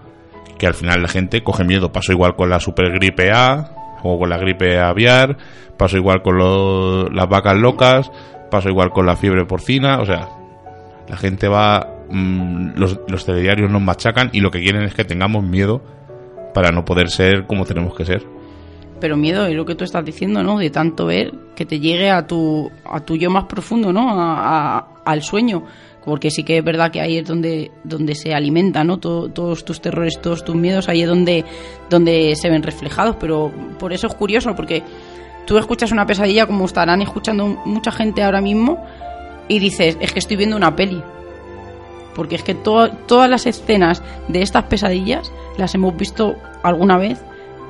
que al final la gente coge miedo. Pasó igual con la supergripe A o con la gripe aviar, pasó igual con las vacas locas, pasó igual con la fiebre porcina. O sea, la gente va. Mm, los, los telediarios nos machacan y lo que quieren es que tengamos miedo para no poder ser como tenemos que ser pero miedo es lo que tú estás diciendo, ¿no? De tanto ver que te llegue a tu, a tu yo más profundo, ¿no? A, al sueño. Porque sí que es verdad que ahí es donde, donde se alimenta, ¿no? todos tus terrores, todos tus miedos, ahí es donde, donde se ven reflejados. Pero por eso es curioso, porque tú escuchas una pesadilla como estarán escuchando mucha gente ahora mismo y dices, es que estoy viendo una peli. Porque es que todas las escenas de estas pesadillas las hemos visto alguna vez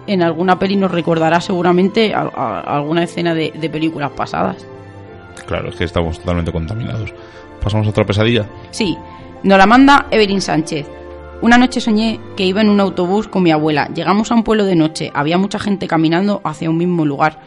en alguna peli nos recordará seguramente alguna escena de, de, películas pasadas. Claro, es que estamos totalmente contaminados. ¿Pasamos a otra pesadilla? Sí, nos la manda Evelyn Sánchez. Una noche soñé que iba en un autobús con mi abuela. Llegamos a un pueblo de noche. Había mucha gente caminando hacia un mismo lugar.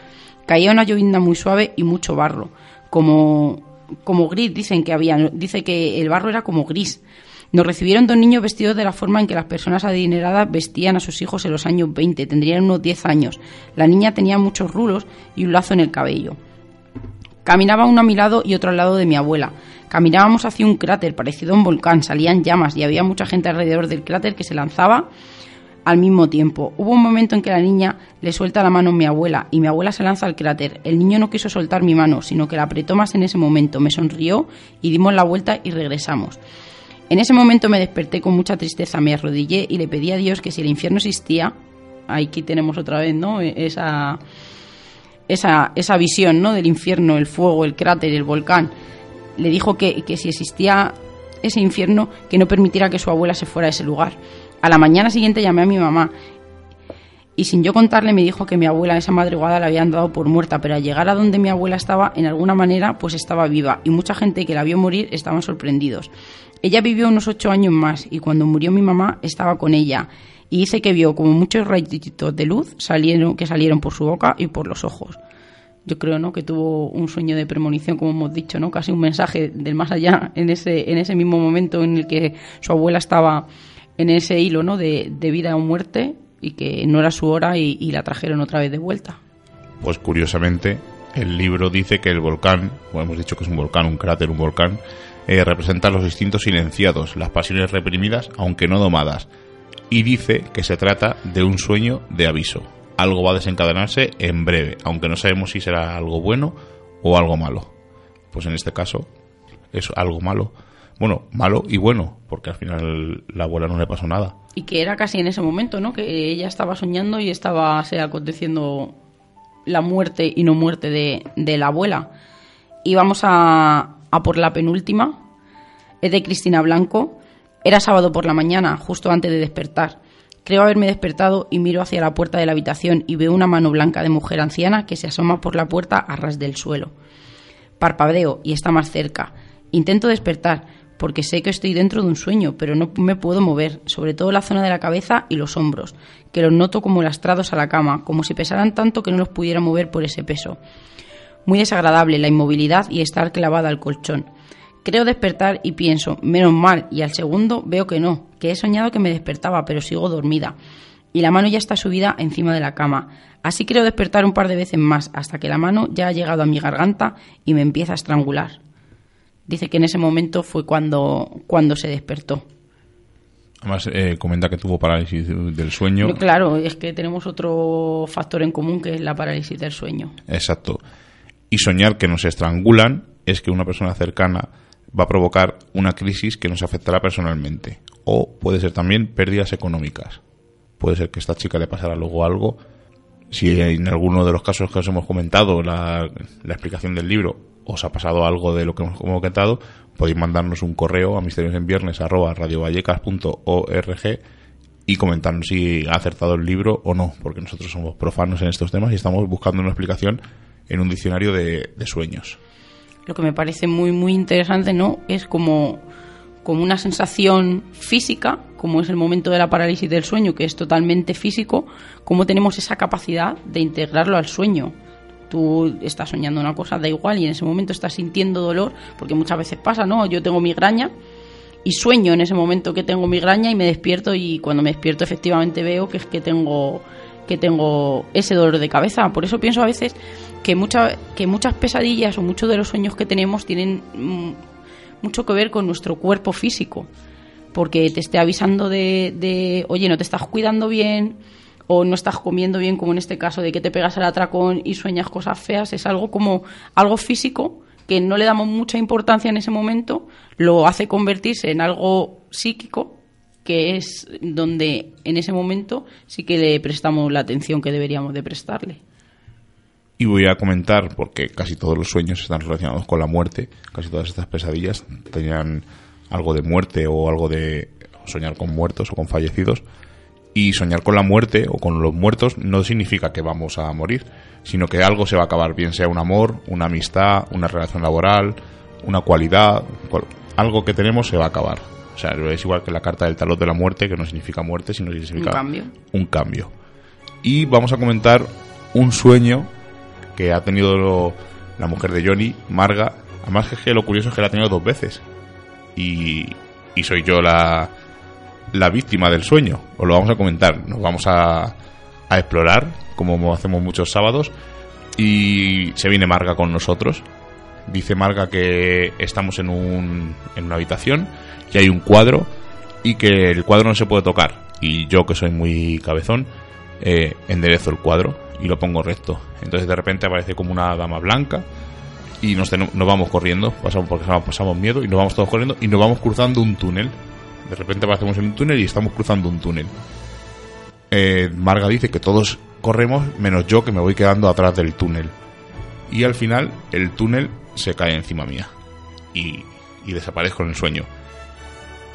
Caía una llovizna muy suave y mucho barro. Como, como gris, dicen que había. Dice que el barro era como gris. Nos recibieron dos niños vestidos de la forma en que las personas adineradas vestían a sus hijos en los años 20. Tendrían unos 10 años. La niña tenía muchos rulos y un lazo en el cabello. Caminaba uno a mi lado y otro al lado de mi abuela. Caminábamos hacia un cráter parecido a un volcán, salían llamas y había mucha gente alrededor del cráter que se lanzaba al mismo tiempo. Hubo un momento en que la niña le suelta la mano a mi abuela y mi abuela se lanza al cráter. El niño no quiso soltar mi mano, sino que la apretó más en ese momento. Me sonrió y dimos la vuelta y regresamos. En ese momento me desperté con mucha tristeza, me arrodillé y le pedí a Dios que si el infierno existía, aquí tenemos otra vez, ¿no? Esa, esa, esa visión, ¿no? Del infierno, el fuego, el cráter, el volcán le dijo que, si existía ese infierno, que no permitiera que su abuela se fuera a ese lugar. A la mañana siguiente llamé a mi mamá y sin yo contarle me dijo que mi abuela esa madrugada la habían dado por muerta, pero al llegar a donde mi abuela estaba, en alguna manera, pues estaba viva y mucha gente que la vio morir estaban sorprendidos. Ella vivió unos ocho años más y cuando murió mi mamá estaba con ella y dice que vio como muchos rayitos de luz salieron, que salieron por su boca y por los ojos yo creo ¿no? que tuvo un sueño de premonición, como hemos dicho, ¿no? casi un mensaje del más allá en ese, en ese mismo momento en el que su abuela estaba en ese hilo ¿no? de, vida o muerte y que no era su hora y, la trajeron otra vez de vuelta. Pues curiosamente, el libro dice que el volcán, como hemos dicho que es un volcán, un cráter, un volcán, eh, representa los instintos silenciados, las pasiones reprimidas, aunque no domadas, y dice que se trata de un sueño de aviso algo va a desencadenarse en breve, aunque no sabemos si será algo bueno o algo malo. Pues en este caso es algo malo. Bueno, malo y bueno, porque al final la abuela no le pasó nada. Y que era casi en ese momento, ¿no? Que ella estaba soñando y estaba se aconteciendo la muerte y no muerte de, de la abuela. Y vamos a, a por la penúltima. Es de Cristina Blanco. Era sábado por la mañana, justo antes de despertar. Creo haberme despertado y miro hacia la puerta de la habitación y veo una mano blanca de mujer anciana que se asoma por la puerta a ras del suelo. Parpadeo y está más cerca. Intento despertar porque sé que estoy dentro de un sueño, pero no me puedo mover, sobre todo la zona de la cabeza y los hombros, que los noto como lastrados a la cama, como si pesaran tanto que no los pudiera mover por ese peso. Muy desagradable la inmovilidad y estar clavada al colchón. Creo despertar y pienso, menos mal, y al segundo veo que no, que he soñado que me despertaba, pero sigo dormida. Y la mano ya está subida encima de la cama. Así creo despertar un par de veces más, hasta que la mano ya ha llegado a mi garganta y me empieza a estrangular. Dice que en ese momento fue cuando, cuando se despertó. Además, eh, comenta que tuvo parálisis del sueño. Claro, es que tenemos otro factor en común que es la parálisis del sueño. Exacto. Y soñar que nos estrangulan es que una persona cercana va a provocar una crisis que nos afectará personalmente. O puede ser también pérdidas económicas. Puede ser que a esta chica le pasara luego algo. Si en alguno de los casos que os hemos comentado, la, explicación del libro, os ha pasado algo de lo que hemos comentado, podéis mandarnos un correo a misteriosenviernes.org y comentarnos si ha acertado el libro o no, porque nosotros somos profanos en estos temas y estamos buscando una explicación en un diccionario de sueños lo que me parece muy, muy interesante, ¿no? Es como, como una sensación física, como es el momento de la parálisis del sueño, que es totalmente físico, cómo tenemos esa capacidad de integrarlo al sueño. Tú estás soñando una cosa, da igual, y en ese momento estás sintiendo dolor, porque muchas veces pasa, ¿no? Yo tengo migraña y sueño en ese momento que tengo migraña y me despierto y cuando me despierto efectivamente veo que es que tengo que tengo ese dolor de cabeza. Por eso pienso a veces que, que muchas pesadillas o muchos de los sueños que tenemos tienen mm, mucho que ver con nuestro cuerpo físico. Porque te esté avisando de, de, oye, no te estás cuidando bien, o no estás comiendo bien, como en este caso de que te pegas al atracón y sueñas cosas feas, es algo como algo físico que no le damos mucha importancia en ese momento, lo hace convertirse en algo psíquico que es donde en ese momento sí que le prestamos la atención que deberíamos de prestarle. Y voy a comentar, porque casi todos los sueños están relacionados con la muerte, casi todas estas pesadillas tenían algo de muerte o algo de soñar con muertos o con fallecidos. Y soñar con la muerte o con los muertos no significa que vamos a morir, sino que algo se va a acabar, bien sea un amor, una amistad, una relación laboral, una cualidad, algo que tenemos se va a acabar. O sea, es igual que la carta del talón de la muerte, que no significa muerte, sino que significa un cambio. Un cambio. Y vamos a comentar un sueño que ha tenido la mujer de Johnny, Marga. Además, que lo curioso es que la ha tenido dos veces. Y, y soy yo la, la víctima del sueño. Os lo vamos a comentar. Nos vamos a, a explorar, como hacemos muchos sábados. Y se viene Marga con nosotros. Dice Marga que estamos en, un, en una habitación, que hay un cuadro y que el cuadro no se puede tocar. Y yo, que soy muy cabezón, eh, enderezo el cuadro y lo pongo recto. Entonces de repente aparece como una dama blanca y nos, nos vamos corriendo, pasamos porque pasamos miedo y nos vamos todos corriendo y nos vamos cruzando un túnel. De repente aparecemos en un túnel y estamos cruzando un túnel. Eh, Marga dice que todos corremos menos yo que me voy quedando atrás del túnel. Y al final el túnel se cae encima mía y, y desaparezco en el sueño.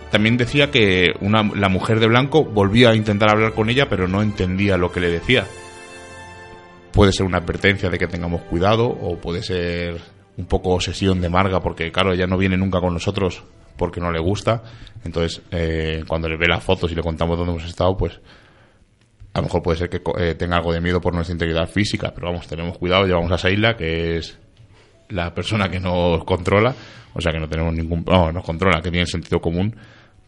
También decía que una, la mujer de blanco volvía a intentar hablar con ella, pero no entendía lo que le decía puede ser una advertencia de que tengamos cuidado o puede ser un poco obsesión de Marga porque claro ella no viene nunca con nosotros porque no le gusta. Entonces eh, cuando le ve las fotos y le contamos dónde hemos estado pues a lo mejor puede ser que eh, tenga algo de miedo por nuestra integridad física pero vamos tenemos cuidado llevamos a Seila que es la persona que nos controla o sea que no tenemos ningún no, nos controla que tiene sentido común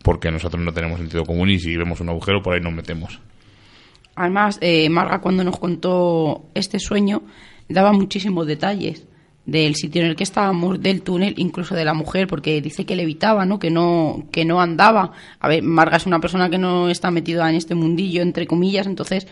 porque nosotros no tenemos sentido común y si vemos un agujero por ahí nos metemos Además, eh, Marga cuando nos contó este sueño daba muchísimos detalles del sitio en el que estábamos, del túnel, incluso de la mujer, porque dice que levitaba, ¿no? Que no, que no andaba. A ver, Marga es una persona que no está metida en este mundillo, entre comillas, entonces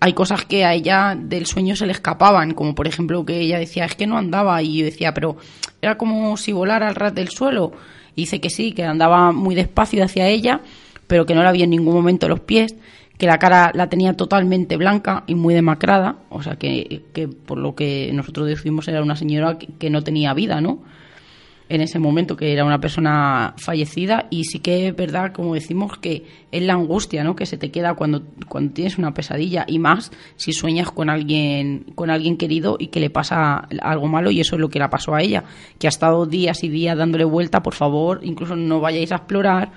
hay cosas que a ella del sueño se le escapaban, como por ejemplo que ella decía, es que no andaba, y yo decía, pero era como si volara al ras del suelo. Dice que sí, que andaba muy despacio hacia ella, pero que no la había en ningún momento los pies que la cara la tenía totalmente blanca y muy demacrada, o sea que, por lo que nosotros decimos era una señora que, no tenía vida, ¿no? En ese momento, que era una persona fallecida, y sí que es verdad, como decimos, que es la angustia, ¿no? Que se te queda cuando, cuando tienes una pesadilla, y más si sueñas con alguien, con alguien querido y que le pasa algo malo, y eso es lo que le pasó a ella, que ha estado días y días dándole vuelta, por favor, incluso no vayáis a explorar,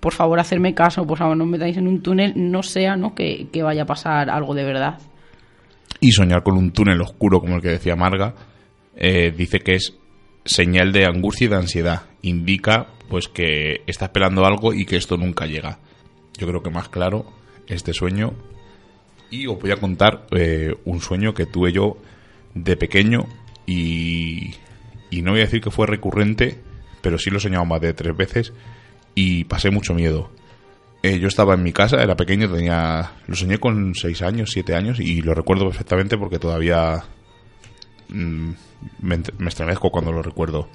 por favor, hacerme caso, por favor, no me metáis en un túnel, no sea ¿no? Que, vaya a pasar algo de verdad. Y soñar con un túnel oscuro, como el que decía Marga, eh, dice que es señal de angustia y de ansiedad. Indica pues que está esperando algo y que esto nunca llega. Yo creo que más claro este sueño. Y os voy a contar eh, un sueño que tuve yo de pequeño y, y no voy a decir que fue recurrente, pero sí lo soñaba más de tres veces y pasé mucho miedo. Eh, yo estaba en mi casa, era pequeño, tenía lo soñé con 6 años, 7 años y lo recuerdo perfectamente porque todavía mm, me, estremezco cuando lo recuerdo.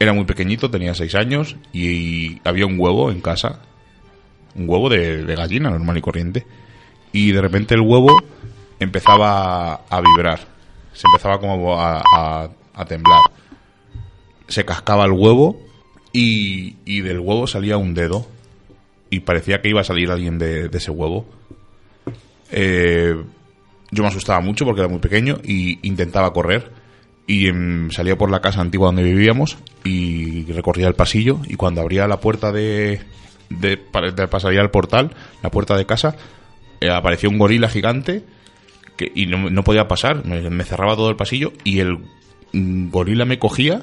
Era muy pequeñito, tenía 6 años y, había un huevo en casa, un huevo de, gallina normal y corriente y de repente el huevo empezaba a, vibrar, se empezaba como a, a temblar. Se cascaba el huevo y, del huevo salía un dedo y parecía que iba a salir alguien de, ese huevo. Eh, yo me asustaba mucho porque era muy pequeño y intentaba correr y em, salía por la casa antigua donde vivíamos y recorría el pasillo y cuando abría la puerta de, de, pasaría al portal, la puerta de casa, eh, apareció un gorila gigante que, y no, podía pasar, me, cerraba todo el pasillo y el mm, gorila me cogía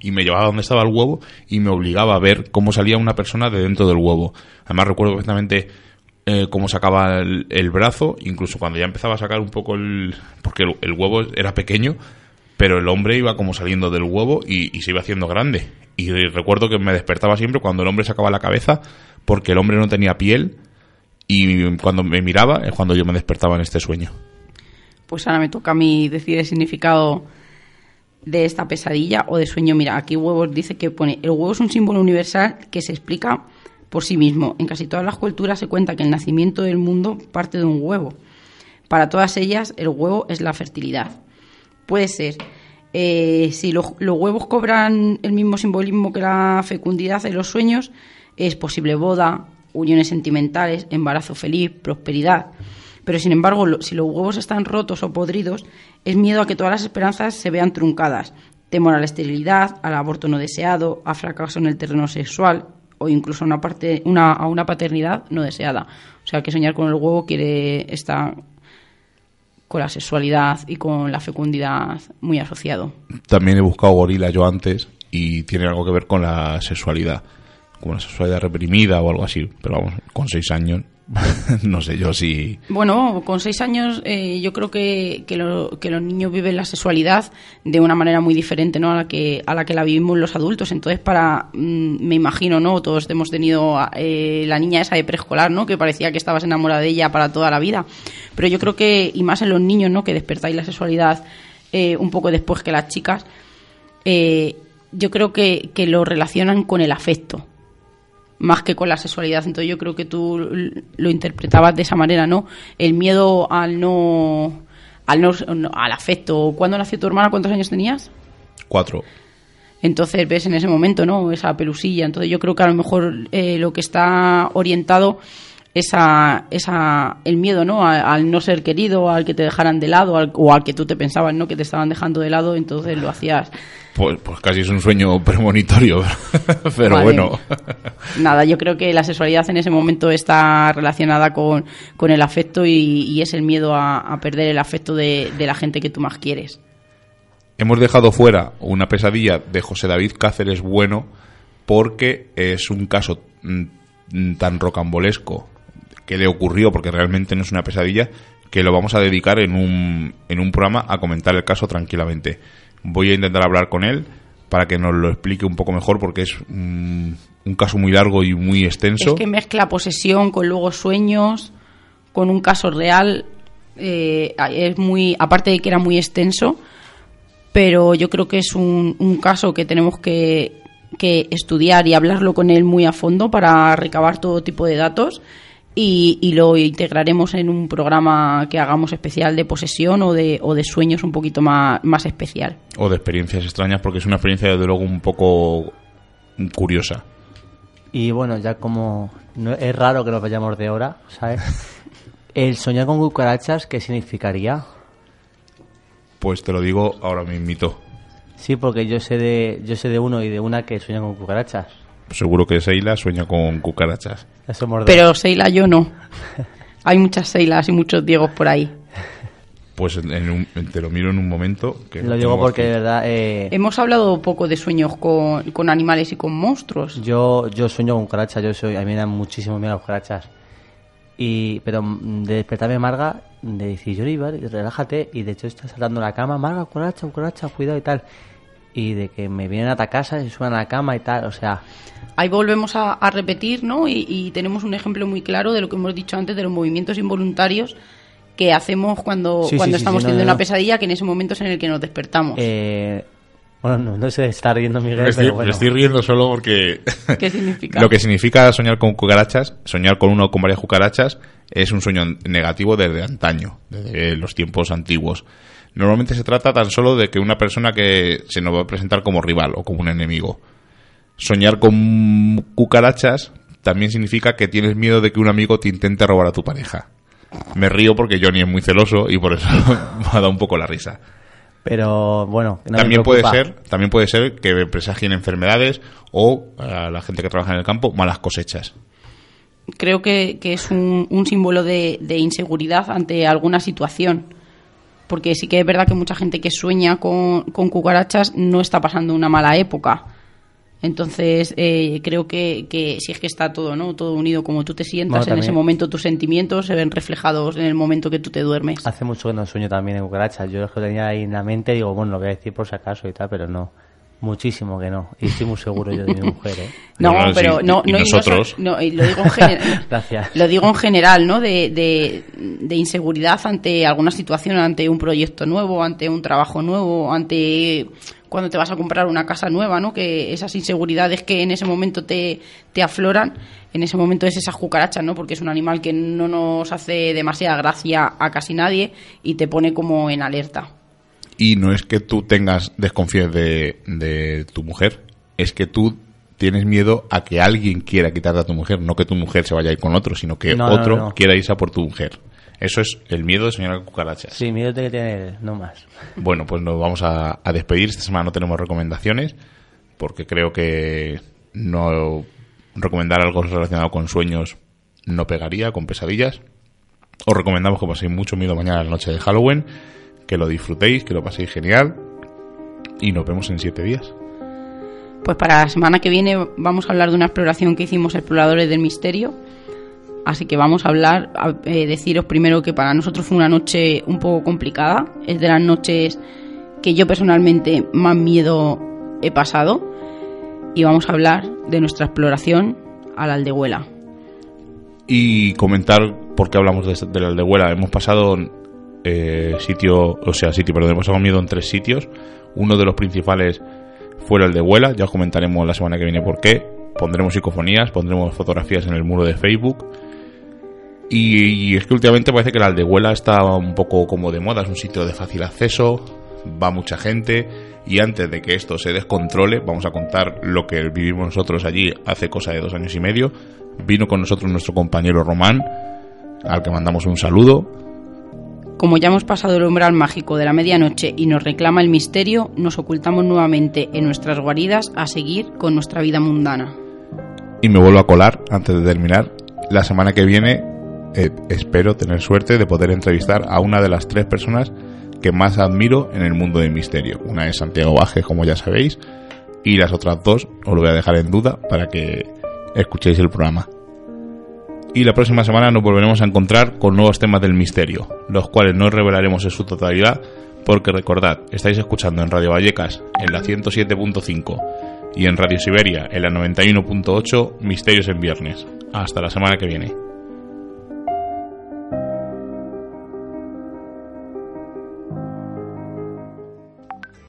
y me llevaba donde estaba el huevo y me obligaba a ver cómo salía una persona de dentro del huevo. Además recuerdo perfectamente eh, cómo sacaba el, brazo, incluso cuando ya empezaba a sacar un poco el... porque el, huevo era pequeño, pero el hombre iba como saliendo del huevo y, se iba haciendo grande. Y recuerdo que me despertaba siempre cuando el hombre sacaba la cabeza porque el hombre no tenía piel y cuando me miraba es cuando yo me despertaba en este sueño. Pues ahora me toca a mí decir el significado de esta pesadilla o de sueño. Mira, aquí huevos dice que pone, el huevo es un símbolo universal que se explica por sí mismo. En casi todas las culturas se cuenta que el nacimiento del mundo parte de un huevo. Para todas ellas, el huevo es la fertilidad. Puede ser, eh, si los huevos cobran el mismo simbolismo que la fecundidad en los sueños, es posible boda, uniones sentimentales, embarazo feliz, prosperidad. Pero sin embargo, si los huevos están rotos o podridos, es miedo a que todas las esperanzas se vean truncadas. Temor a la esterilidad, al aborto no deseado, a fracaso en el terreno sexual o incluso una parte, una, a una paternidad no deseada. O sea que soñar con el huevo quiere estar con la sexualidad y con la fecundidad muy asociado. También he buscado gorila yo antes y tiene algo que ver con la sexualidad como una sexualidad reprimida o algo así. Pero vamos, con seis años, (laughs) no sé yo si... Bueno, con seis años eh, yo creo que, que, los niños viven la sexualidad de una manera muy diferente ¿no? a, la que, a la que la vivimos los adultos. Entonces, para mm, me imagino, ¿no? Todos hemos tenido eh, la niña esa de preescolar, ¿no? Que parecía que estabas enamorada de ella para toda la vida. Pero yo creo que, y más en los niños, ¿no? Que despertáis la sexualidad eh, un poco después que las chicas, yo creo que, que lo relacionan con el afecto más que con la sexualidad. Entonces yo creo que tú lo interpretabas de esa manera, ¿no? El miedo al no al no, al afecto. ¿Cuándo nació tu hermana? ¿Cuántos años tenías? Cuatro. Entonces ves en ese momento, ¿no? Esa pelusilla. Entonces yo creo que a lo mejor eh, lo que está orientado esa, esa, el miedo, ¿no? Al, no ser querido, al que te dejaran de lado, o al que tú te pensabas, ¿no? Que te estaban dejando de lado, entonces lo hacías. Pues, pues casi es un sueño (laughs) premonitorio, (laughs) pero bueno. Nada, yo creo que la sexualidad en ese momento está relacionada con, con el afecto y, es el miedo a, perder el afecto de, de la gente que tú más quieres. Hemos dejado fuera una pesadilla de José David Cáceres Bueno porque es un caso mm, tan rocambolesco le ocurrió, porque realmente no es una pesadilla, que lo vamos a dedicar en un, en un programa a comentar el caso tranquilamente. Voy a intentar hablar con él para que nos lo explique un poco mejor, porque es un, caso muy largo y muy extenso. Es que mezcla posesión con luego sueños, con un caso real. Eh, es muy, aparte de que era muy extenso, pero yo creo que es un, un caso que tenemos que, que estudiar y hablarlo con él muy a fondo para recabar todo tipo de datos y, lo integraremos en un programa que hagamos especial de posesión o de, o de sueños un poquito más, más especial. O de experiencias extrañas, porque es una experiencia desde luego un poco curiosa. Y bueno, ya como no, es raro que nos vayamos de hora, ¿sabes? (laughs) El soñar con cucarachas, ¿qué significaría? Pues te lo digo ahora mismito. Sí, porque yo sé de yo sé de uno y de una que sueña con cucarachas seguro que Seila sueña con cucarachas. Pero Seila yo no. Hay muchas Seilas y muchos Diegos por ahí. Pues te lo miro en un momento. Que lo digo porque de verdad. Eh, Hemos hablado poco de sueños con, animales y con monstruos. Yo, yo sueño con cucarachas. Yo soy, a mí me dan muchísimo miedo las cucarachas. Y, pero de despertarme Marga, de decir, yo relájate. Y de hecho está saltando la cama, Marga, cucaracha, cucaracha, cuidado y tal y de que me vienen a atacar, se suban a la cama y tal, o sea... Ahí volvemos a, repetir, ¿no? Y, tenemos un ejemplo muy claro de lo que hemos dicho antes, de los movimientos involuntarios que hacemos cuando, cuando estamos teniendo una pesadilla, que en ese momento es en el que nos despertamos. Eh, bueno, no, sé, está riendo Miguel, estoy, pero bueno. estoy riendo solo porque... (laughs) ¿Qué significa? lo que significa soñar con cucarachas, soñar con uno o con varias cucarachas, es un sueño negativo desde antaño, desde los tiempos antiguos. Normalmente se trata tan solo de que una persona que se nos va a presentar como rival o como un enemigo. Soñar con cucarachas también significa que tienes miedo de que un amigo te intente robar a tu pareja. Me río porque Johnny es muy celoso y por eso (laughs) me ha dado un poco la risa. Pero bueno, también puede ser, también puede ser que presagien enfermedades o a la gente que trabaja en el campo malas cosechas. Creo que, es un, símbolo de inseguridad ante alguna situación porque sí que es verdad que mucha gente que sueña con, cucarachas no está pasando una mala época. Entonces, eh, creo que, que, si es que está todo, ¿no? Todo unido, como tú te sientas en ese momento, tus sentimientos se ven reflejados en el momento que tú te duermes. Hace mucho que no sueño también en cucarachas. Yo es que tenía ahí en la mente, digo, bueno, lo voy a decir por si acaso y tal, pero no. Muchísimo que no. Y estoy muy seguro yo de mi mujer, ¿eh? (laughs) No, pero no, no, nosotros. No, lo digo en general. (laughs) Gracias. Lo digo en general, ¿no? De, de, de, inseguridad ante alguna situación, ante un proyecto nuevo, ante un trabajo nuevo, ante cuando te vas a comprar una casa nueva, ¿no? Que esas inseguridades que en ese momento te, te afloran, en ese momento es esas cucarachas, ¿no? Porque es un animal que no nos hace demasiada gracia a casi nadie y te pone como en alerta. Y no es que tú tengas desconfianza de, de tu mujer, es que tú tienes miedo a que alguien quiera quitarte a tu mujer, no que tu mujer se vaya a ir con otro, sino que No, otro no, no. quiera irse a por tu mujer. Eso es el miedo de señora cucarachas. Sí, miedo tiene que tener, no más. (laughs) Bueno, pues nos vamos a, a despedir. Esta semana no tenemos recomendaciones, porque creo que no recomendar algo relacionado con sueños no pegaría, con pesadillas. Os recomendamos que paséis mucho miedo mañana a la noche de Halloween, que lo disfrutéis, que lo paséis genial. Y nos vemos en siete días. Pues para la semana que viene vamos a hablar de una exploración que hicimos Exploradores del Misterio. Así que vamos a hablar, a, eh, deciros primero que para nosotros fue una noche un poco complicada. Es de las noches que yo personalmente más miedo he pasado. Y vamos a hablar de nuestra exploración a la Aldehuela. Y comentar por qué hablamos de, de la Aldehuela. Hemos pasado eh, sitio, o sea, sitio, perdón, hemos miedo en tres sitios. Uno de los principales fue el Aldehuela. Ya os comentaremos la semana que viene por qué. Pondremos psicofonías, pondremos fotografías en el muro de Facebook. Y, y es que últimamente parece que la Aldehuela está un poco como de moda, es un sitio de fácil acceso, va mucha gente y antes de que esto se descontrole vamos a contar lo que vivimos nosotros allí hace cosa de dos años y medio. Vino con nosotros nuestro compañero Román, al que mandamos un saludo. Como ya hemos pasado el umbral mágico de la medianoche y nos reclama el misterio, nos ocultamos nuevamente en nuestras guaridas a seguir con nuestra vida mundana. Y me vuelvo a colar antes de terminar. La semana que viene eh, espero tener suerte de poder entrevistar a una de las tres personas que más admiro en el mundo del misterio. Una es Santiago Bajes, como ya sabéis, y las otras dos os lo voy a dejar en duda para que escuchéis el programa. Y la próxima semana nos volveremos a encontrar con nuevos temas del misterio, los cuales no revelaremos en su totalidad, porque recordad, estáis escuchando en Radio Vallecas en la 107.5 y en Radio Siberia en la 91.8 Misterios en Viernes. Hasta la semana que viene.